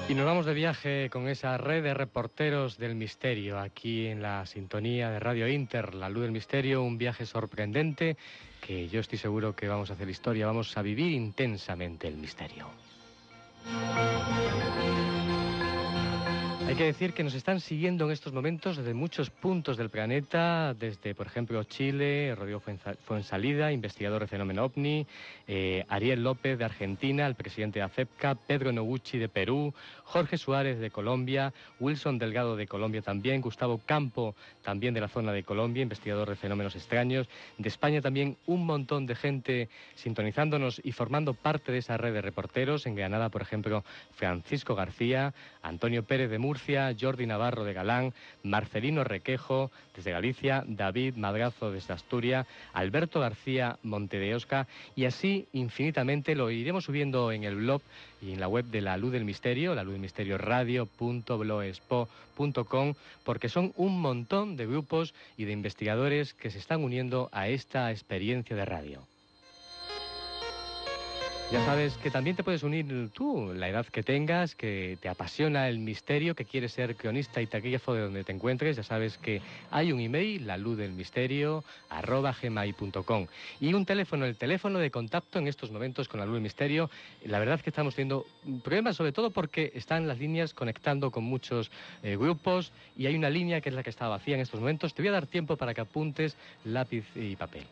Y nos vamos de viaje con esa red de reporteros del misterio, aquí en la sintonía de Radio Inter, La Luz del Misterio, un viaje sorprendente que yo estoy seguro que vamos a hacer historia, vamos a vivir intensamente el misterio. Hay que decir que nos están siguiendo en estos momentos desde muchos puntos del planeta, desde, por ejemplo, Chile, Rodrigo Fuensalida, investigador de fenómeno OVNI, eh, Ariel López de Argentina, el presidente de ACEPCA, Pedro Noguchi de Perú, Jorge Suárez de Colombia, Wilson Delgado de Colombia también, Gustavo Campo también de la zona de Colombia, investigador de fenómenos extraños, de España también un montón de gente sintonizándonos y formando parte de esa red de reporteros, en Granada, por ejemplo, Francisco García, Antonio Pérez de Murcia, Jordi Navarro de Galán, Marcelino Requejo desde Galicia, David Madrazo desde Asturias, Alberto García Monte de Osca. Y así infinitamente lo iremos subiendo en el blog y en la web de La Luz del Misterio, la luz del misterio radio.blogspot.com, porque son un montón de grupos y de investigadores que se están uniendo a esta experiencia de radio. Ya sabes que también te puedes unir tú, la edad que tengas, que te apasiona el misterio, que quieres ser cronista y taquígrafo de donde te encuentres. Ya sabes que hay un email, la luz del misterio, arroba. Y un teléfono, el teléfono de contacto en estos momentos con la luz del misterio. La verdad es que estamos teniendo problemas, sobre todo porque están las líneas conectando con muchos eh, grupos y hay una línea que es la que está vacía en estos momentos. Te voy a dar tiempo para que apuntes lápiz y papel.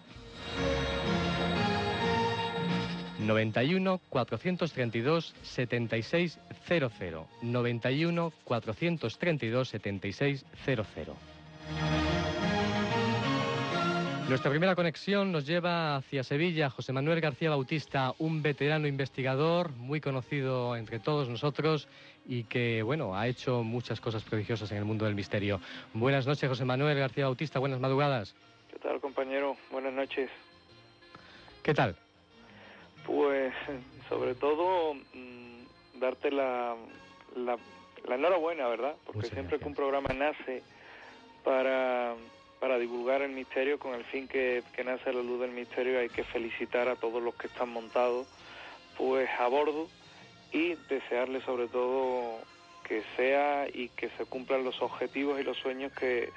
91 432 7600. 91 432 7600. Nuestra primera conexión nos lleva hacia Sevilla. José Manuel García Bautista, un veterano investigador muy conocido entre todos nosotros y que, bueno, ha hecho muchas cosas prodigiosas en el mundo del misterio. Buenas noches, José Manuel García Bautista. Buenas madrugadas. ¿Qué tal, compañero? Buenas noches. ¿Qué tal? Pues sobre todo mm, darte la, la, enhorabuena, ¿verdad? Porque siempre que un programa nace para, para divulgar el misterio, con el fin que, que nace la luz del misterio, hay que felicitar a todos los que están montados pues a bordo y desearle sobre todo que sea y que se cumplan los objetivos y los sueños que,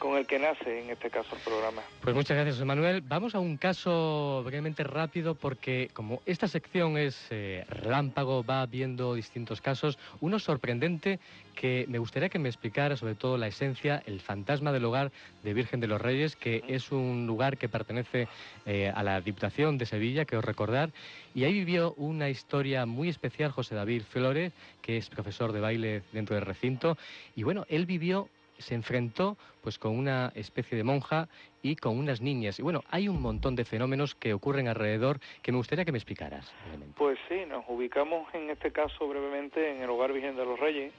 con el que nace en este caso el programa. Pues muchas gracias, José Manuel. Vamos a un caso brevemente rápido porque como esta sección es eh, relámpago, va viendo distintos casos, uno sorprendente que me gustaría que me explicara sobre todo la esencia, el fantasma del hogar de Virgen de los Reyes, que es un lugar que pertenece eh, a la Diputación de Sevilla, que os recordar, y ahí vivió una historia muy especial José David Flores, que es profesor de baile dentro del recinto, y bueno, él vivió se enfrentó pues con una especie de monja y con unas niñas. Y bueno, hay un montón de fenómenos que ocurren alrededor que me gustaría que me explicaras. Pues sí, nos ubicamos en este caso brevemente en el Hogar Virgen de los Reyes,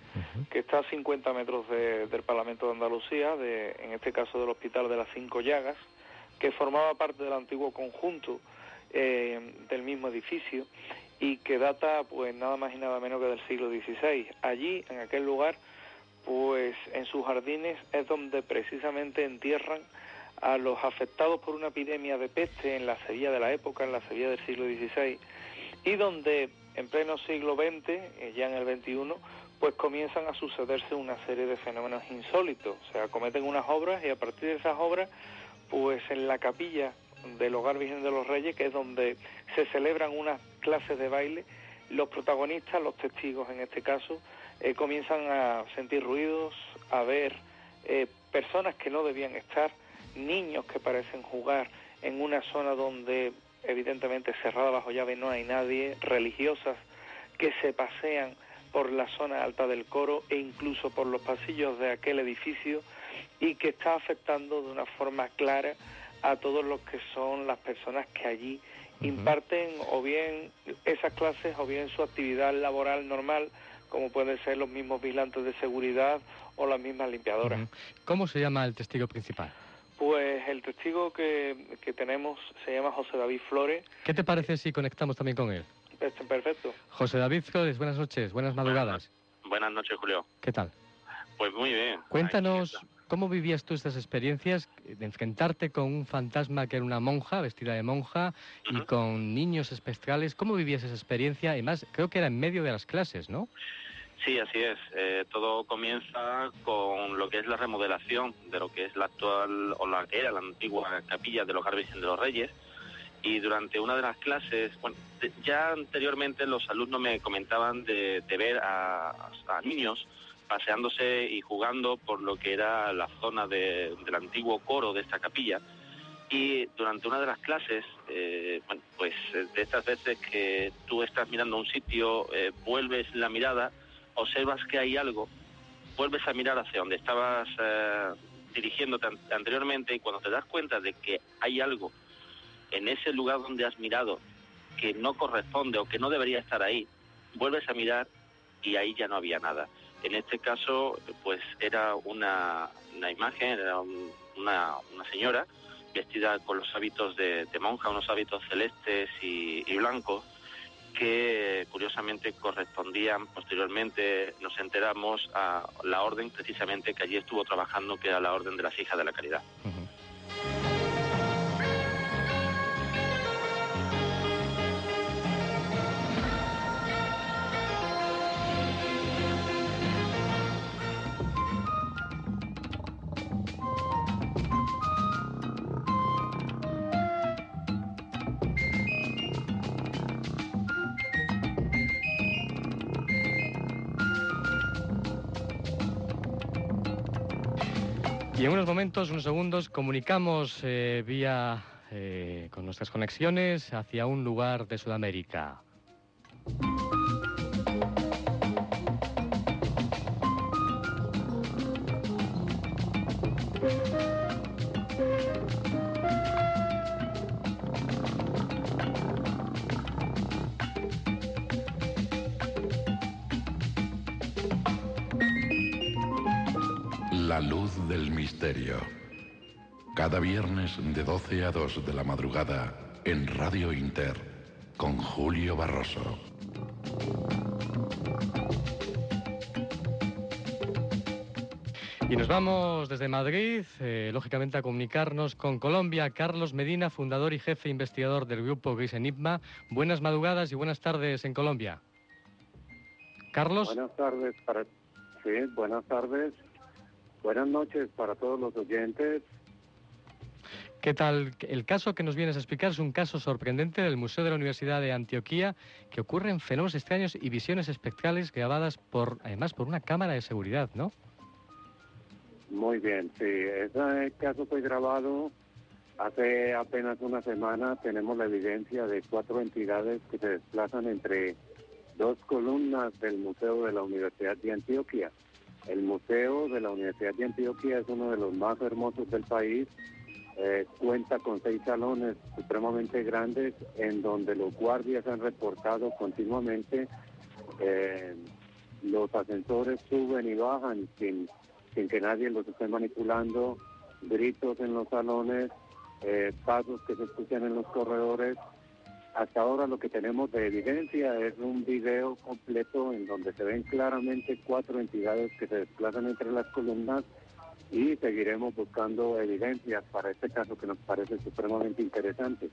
que está a 50 metros del Parlamento de Andalucía, de, en este caso del Hospital de las Cinco Llagas, que formaba parte del antiguo conjunto eh, del mismo edificio y que data pues nada más y nada menos que del siglo XVI. Allí, en aquel lugar, pues en sus jardines es donde precisamente entierran a los afectados por una epidemia de peste en la Sevilla de la época, en la Sevilla del siglo XVI, y donde en pleno siglo XX, eh, ya en el XXI, pues comienzan a sucederse una serie de fenómenos insólitos, o sea, cometen unas obras y a partir de esas obras, pues en la capilla del Hogar Virgen de los Reyes, que es donde se celebran unas clases de baile, los protagonistas, los testigos en este caso, eh, comienzan a sentir ruidos, a ver eh, personas que no debían estar, niños que parecen jugar en una zona donde evidentemente cerrada bajo llave no hay nadie, religiosas que se pasean por la zona alta del coro e incluso por los pasillos de aquel edificio y que está afectando de una forma clara a todos los que son las personas que allí imparten o bien esas clases o bien su actividad laboral normal, como pueden ser los mismos vigilantes de seguridad o las mismas limpiadoras. ¿Cómo se llama el testigo principal? Pues el testigo que, que tenemos se llama José David Flores. ¿Qué te parece si conectamos también con él? Este, perfecto. José David Flores, buenas noches, buenas madrugadas. Buenas noches, Julio. ¿Qué tal? Pues muy bien. Cuéntanos cómo vivías tú estas experiencias de enfrentarte con un fantasma que era una monja, vestida de monja, y con niños espectrales. ¿Cómo vivías esa experiencia? Y más, creo que era en medio de las clases, ¿no? Sí, así es. Eh, todo comienza con lo que es la remodelación de lo que es la actual, o la que era la antigua capilla del Hogar Virgen de los Reyes. Y durante una de las clases, bueno, ya anteriormente los alumnos me comentaban de, ver a, niños paseándose y jugando por lo que era la zona del antiguo coro de esta capilla. Y durante una de las clases, eh, pues de estas veces que tú estás mirando un sitio, eh, vuelves la mirada observas que hay algo, vuelves a mirar hacia donde estabas eh, dirigiéndote anteriormente y cuando te das cuenta de que hay algo en ese lugar donde has mirado que no corresponde o que no debería estar ahí, vuelves a mirar y ahí ya no había nada. En este caso, pues era una, imagen, era una, señora vestida con los hábitos de, monja, unos hábitos celestes y blancos, que curiosamente correspondían posteriormente, nos enteramos, a la orden precisamente que allí estuvo trabajando, que era la orden de las hijas de la caridad. Y en unos momentos, unos segundos, comunicamos eh, vía eh, con nuestras conexiones hacia un lugar de Sudamérica. Del misterio. Cada viernes de 12 a 2 de la madrugada en Radio Inter con Julio Barroso. Y nos vamos desde Madrid, eh, lógicamente, a comunicarnos con Colombia. Carlos Medina, fundador y jefe investigador del grupo Gris Enigma. Buenas madrugadas y buenas tardes en Colombia. Carlos. Buenas tardes para. Sí, buenas tardes. Buenas noches para todos los oyentes. ¿Qué tal? El caso que nos vienes a explicar es un caso sorprendente del Museo de la Universidad de Antioquía que ocurren fenómenos extraños y visiones espectrales grabadas por, además, por una cámara de seguridad, ¿no? Muy bien, sí. Ese caso fue grabado hace apenas una semana. Tenemos la evidencia de cuatro entidades que se desplazan entre dos columnas del Museo de la Universidad de Antioquia. El Museo de la Universidad de Antioquia es uno de los más hermosos del país. Eh, cuenta con seis salones supremamente grandes en donde los guardias han reportado continuamente. Eh, los ascensores suben y bajan sin, sin que nadie los esté manipulando, gritos en los salones, eh, pasos que se escuchan en los corredores, hasta ahora lo que tenemos de evidencia es un video completo en donde se ven claramente cuatro entidades que se desplazan entre las columnas y seguiremos buscando evidencias para este caso que nos parece supremamente interesante.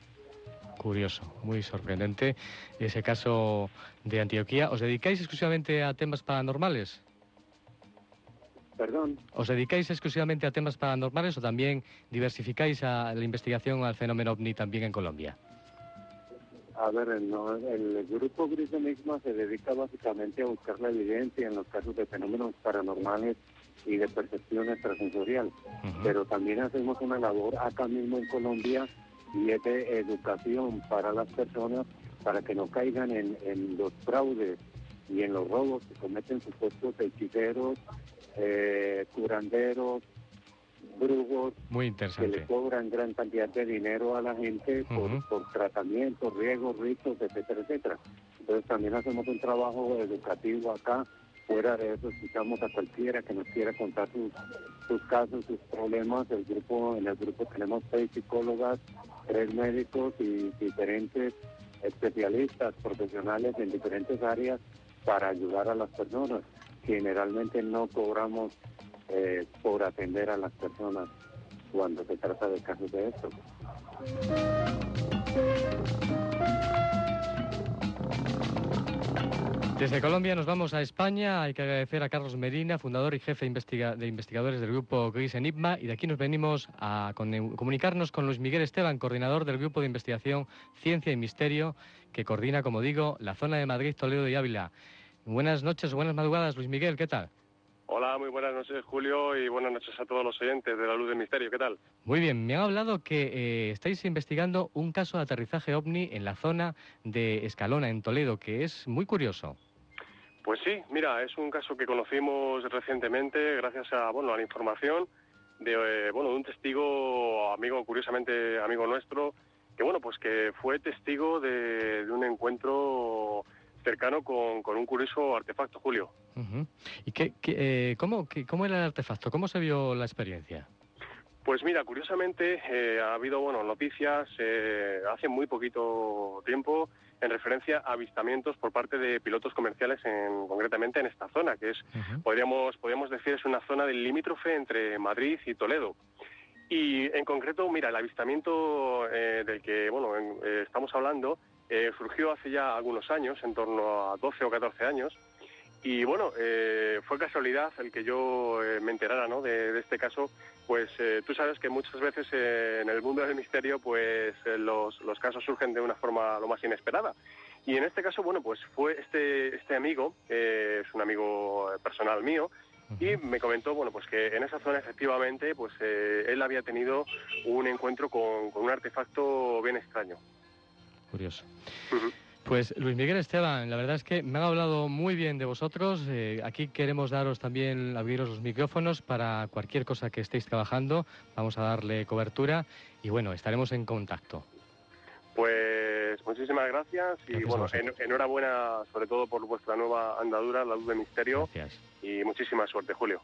Curioso, muy sorprendente ese caso de Antioquía. ¿Os dedicáis exclusivamente a temas paranormales? Perdón. ¿Os dedicáis exclusivamente a temas paranormales o también diversificáis a la investigación al fenómeno ovni también en Colombia? A ver, el grupo Gris Enigma se dedica básicamente a buscar la evidencia en los casos de fenómenos paranormales y de percepción extrasensorial, pero también hacemos una labor acá mismo en Colombia y es de educación para las personas para que no caigan en, los fraudes y en los robos que cometen supuestos hechiceros, eh, curanderos, brujos Muy que interesante. le cobran gran cantidad de dinero a la gente por, Ujú. por tratamientos, riegos, ritos, etcétera, etcétera. Entonces también hacemos un trabajo educativo acá. Fuera de eso, escuchamos a cualquiera que nos quiera contar sus, sus casos, sus problemas. El grupo, en el grupo tenemos seis psicólogas, tres médicos y diferentes especialistas profesionales en diferentes áreas para ayudar a las personas. Generalmente no cobramos eh, por atender a las personas cuando se trata de casos de esto. Desde Colombia nos vamos a España. Hay que agradecer a Carlos Medina, fundador y jefe de investigadores del grupo GRIS Enigma. Y de aquí nos venimos a comunicarnos con Luis Miguel Esteban, coordinador del grupo de investigación Ciencia y Misterio, que coordina, como digo, la zona de Madrid, Toledo y Ávila. Buenas noches o buenas madrugadas, Luis Miguel, ¿qué tal? Hola, muy buenas noches Julio y buenas noches a todos los oyentes de La Luz del Misterio. ¿Qué tal? Muy bien, me han hablado que eh, estáis investigando un caso de aterrizaje ovni en la zona de Escalona, en Toledo, que es muy curioso. Pues sí, mira, es un caso que conocimos recientemente gracias a, bueno, a la información de, eh, bueno, de un testigo, amigo, curiosamente amigo nuestro, que bueno, pues que fue testigo de, de un encuentro cercano con, con un curioso artefacto, Julio. ¿Y qué, qué, eh, cómo, qué- cómo era el artefacto? ¿Cómo se vio la experiencia? Pues mira, curiosamente eh, ha habido bueno noticias eh, hace muy poquito tiempo en referencia a avistamientos por parte de pilotos comerciales, en, concretamente en esta zona, que es podríamos podríamos decir es una zona del limítrofe entre Madrid y Toledo. Y en concreto, mira, el avistamiento eh, del que bueno en- eh, estamos hablando eh, surgió hace ya algunos años, en torno a 12 o 14 años. Y bueno, eh, fue casualidad el que yo eh, me enterara ¿no? de, de este caso, pues tú sabes que muchas veces en el mundo del misterio pues los, los casos surgen de una forma lo más inesperada. Y en este caso, bueno, pues fue este, este amigo, es un amigo personal mío, y me comentó, bueno, pues que en esa zona efectivamente, pues eh, él había tenido un encuentro con, con un artefacto bien extraño. Curioso. Pues Luis Miguel Esteban, la verdad es que me han hablado muy bien de vosotros. Eh, aquí queremos daros también, abriros los micrófonos para cualquier cosa que estéis trabajando. Vamos a darle cobertura y bueno, estaremos en contacto. Pues muchísimas gracias y Gracias bueno, en- enhorabuena sobre todo por vuestra nueva andadura, La Luz del Misterio. Gracias. Y muchísima suerte, Julio.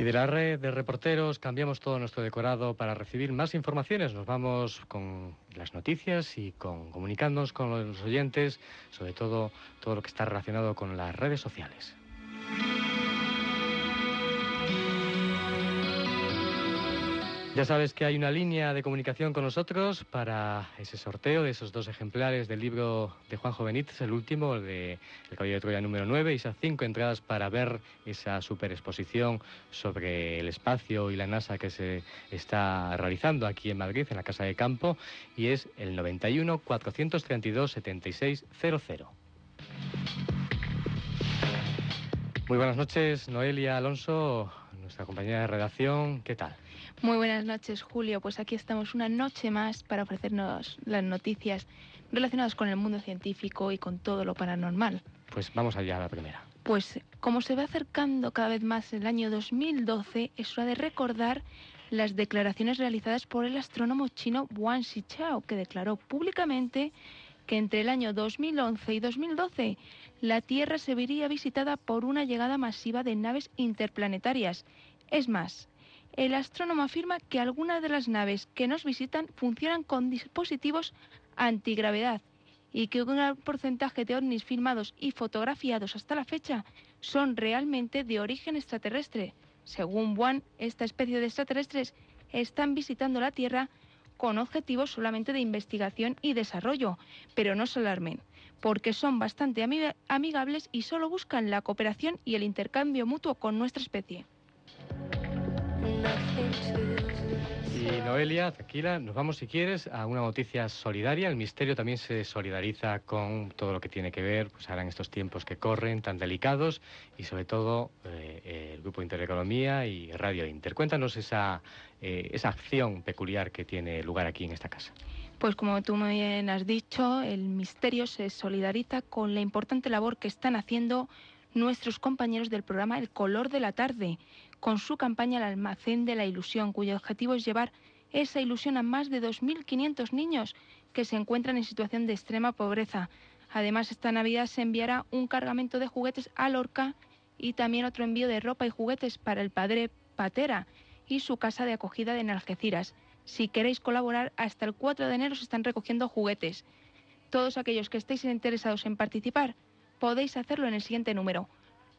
Y de la red de reporteros cambiamos todo nuestro decorado para recibir más informaciones. Nos vamos con las noticias y con comunicándonos con los oyentes, sobre todo todo lo que está relacionado con las redes sociales. Ya sabes que hay una línea de comunicación con nosotros para ese sorteo de esos dos ejemplares del libro de Juanjo Benítez, el último, el de El Caballo de Troya número 9, y esas cinco entradas para ver esa super exposición sobre el espacio y la NASA que se está realizando aquí en Madrid, en la Casa de Campo, y es el 91 432 7600. Muy buenas noches, Noelia Alonso, nuestra compañera de redacción, ¿qué tal? Muy buenas noches, Julio. Pues aquí estamos una noche más para ofrecernos las noticias relacionadas con el mundo científico y con todo lo paranormal. Pues vamos allá a la primera. Pues como se va acercando cada vez más el año 2012, es hora de recordar las declaraciones realizadas por el astrónomo chino Wang Xichao, que declaró públicamente que entre el año 2011 y 2012 la Tierra se vería visitada por una llegada masiva de naves interplanetarias. Es más, el astrónomo afirma que algunas de las naves que nos visitan funcionan con dispositivos antigravedad y que un gran porcentaje de ovnis filmados y fotografiados hasta la fecha son realmente de origen extraterrestre. Según Juan, esta especie de extraterrestres están visitando la Tierra con objetivos solamente de investigación y desarrollo, pero no se alarmen, porque son bastante ami- amigables y solo buscan la cooperación y el intercambio mutuo con nuestra especie. Y Noelia, tranquila, nos vamos si quieres a una noticia solidaria. El misterio también se solidariza con todo lo que tiene que ver, pues ahora en estos tiempos que corren tan delicados y sobre todo eh, el Grupo Intereconomía y Radio Inter. Cuéntanos esa, eh, esa acción peculiar que tiene lugar aquí en esta casa. Pues como tú muy bien has dicho, el misterio se solidariza con la importante labor que están haciendo nuestros compañeros del programa El color de la tarde, con su campaña El almacén de la ilusión, cuyo objetivo es llevar esa ilusión a más de 2.500 niños que se encuentran en situación de extrema pobreza. Además, esta Navidad se enviará un cargamento de juguetes a Lorca y también otro envío de ropa y juguetes para el padre Patera y su casa de acogida de Algeciras. Si queréis colaborar, hasta el 4 de enero se están recogiendo juguetes. Todos aquellos que estéis interesados en participar, podéis hacerlo en el siguiente número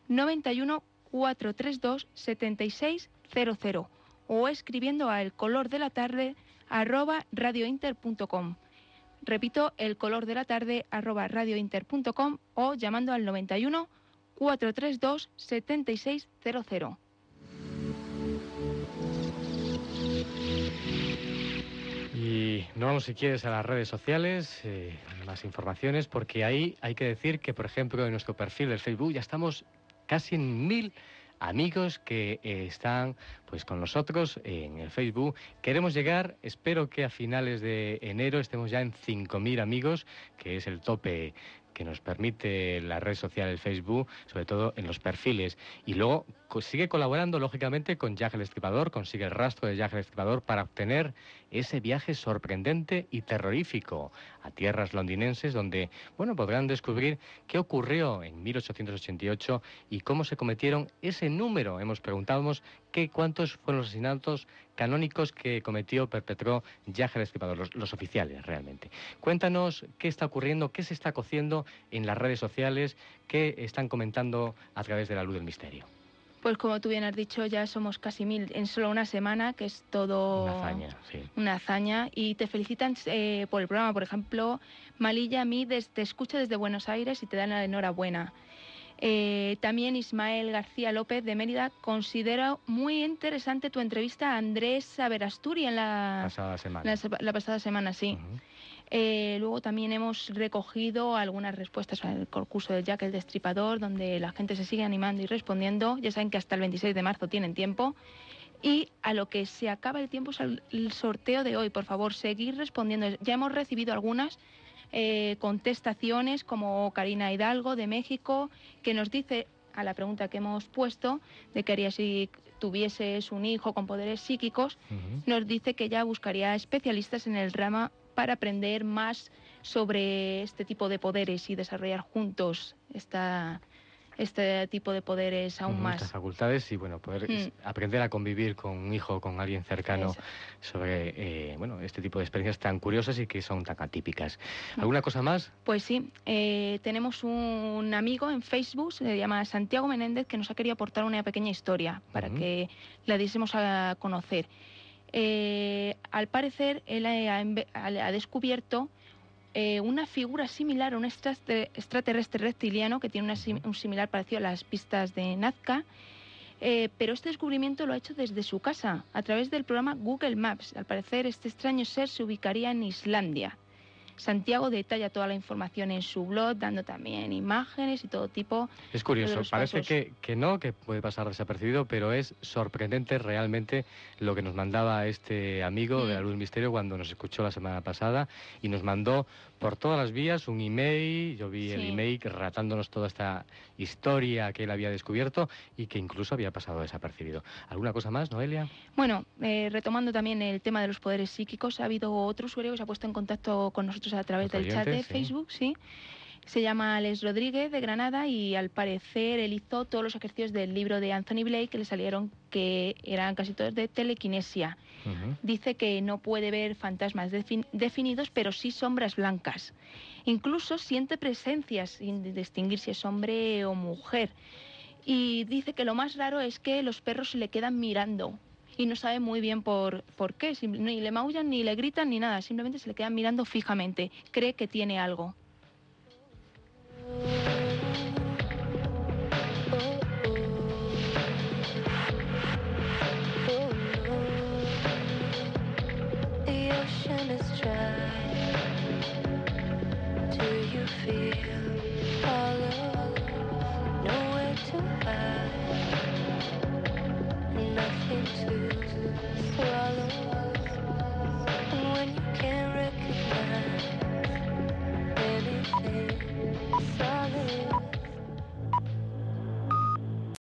91 432 7600 o escribiendo a el color de la tarde arroba radiointer.com. Repito, el color de la tarde arroba radiointer.com o llamando al 91 432 7600. Y no vamos, si quieres, a las redes sociales, eh, más informaciones, porque ahí hay que decir que, por ejemplo, en nuestro perfil del Facebook ya estamos casi mil amigos que eh, están pues con nosotros en el Facebook. Queremos llegar, espero que a finales de enero estemos ya en 5.000 amigos, que es el tope que nos permite la red social el Facebook, sobre todo en los perfiles. Y luego sigue colaborando, lógicamente, con Jack el Estripador, consigue el rastro de Jack el Estripador para obtener ese viaje sorprendente y terrorífico a tierras londinenses, donde, bueno, podrán descubrir qué ocurrió en 1888 y cómo se cometieron ese número. Hemos preguntado qué, cuántos fueron los asesinatos canónicos que cometió, perpetró Jack el Estripador, los, los oficiales realmente. Cuéntanos qué está ocurriendo, qué se está cociendo en las redes sociales, qué están comentando a través de la luz del misterio. Pues como tú bien has dicho, ya somos casi mil en solo una semana, que es todo una hazaña. Sí. Una hazaña. Y te felicitan eh, por el programa. Por ejemplo, Malilla a mí te escucha desde Buenos Aires y te dan la enhorabuena. Eh, también Ismael García López de Mérida considera muy interesante tu entrevista a Andrés Averasturi en la pasada semana. La, la pasada semana, sí. Uh -huh. Eh, luego también hemos recogido algunas respuestas al concurso de Jack el Destripador, donde la gente se sigue animando y respondiendo. Ya saben que hasta el 26 de marzo tienen tiempo. Y a lo que se acaba el tiempo es el sorteo de hoy. Por favor, seguir respondiendo. Ya hemos recibido algunas eh, contestaciones, como Karina Hidalgo de México, que nos dice a la pregunta que hemos puesto de que haría si tuvieses un hijo con poderes psíquicos, uh -huh. nos dice que ya buscaría especialistas en el rama para aprender más sobre este tipo de poderes y desarrollar juntos esta, este tipo de poderes aún más. Estas facultades y bueno, poder mm. aprender a convivir con un hijo, con alguien cercano sobre eh, bueno, este tipo de experiencias tan curiosas y que son tan atípicas. ¿Alguna cosa más? Pues sí, eh, tenemos un amigo en Facebook, se llama Santiago Menéndez, que nos ha querido aportar una pequeña historia para -huh. que la diésemos a conocer. Eh, al parecer, él ha, descubierto eh, una figura similar a un extraterrestre reptiliano que tiene un similar parecido a las pistas de Nazca, eh, pero este descubrimiento lo ha hecho desde su casa, a través del programa Google Maps. Al parecer, este extraño ser se ubicaría en Islandia. Santiago detalla toda la información en su blog, dando también imágenes y todo tipo. Es curioso, parece que, que, no, que puede pasar desapercibido, pero es sorprendente realmente lo que nos mandaba este amigo mm. de la Luz Misterio cuando nos escuchó la semana pasada y nos mandó por todas las vías un email, yo vi sí. el email relatándonos toda esta historia que él había descubierto y que incluso había pasado desapercibido. ¿Alguna cosa más, Noelia? Bueno, eh, retomando también el tema de los poderes psíquicos, ha habido otro usuario que se ha puesto en contacto con nosotros a través del chat de sí. Facebook, sí. Se llama Alex Rodríguez de Granada y al parecer él hizo todos los ejercicios del libro de Anthony Blake que le salieron que eran casi todos de telequinesia. Uh -huh. Dice que no puede ver fantasmas definidos, pero sí sombras blancas. Incluso siente presencias sin distinguir si es hombre o mujer. Y dice que lo más raro es que los perros se le quedan mirando y no sabe muy bien por, por qué. Ni le maullan, ni le gritan, ni nada. Simplemente se le quedan mirando fijamente. Cree que tiene algo. solid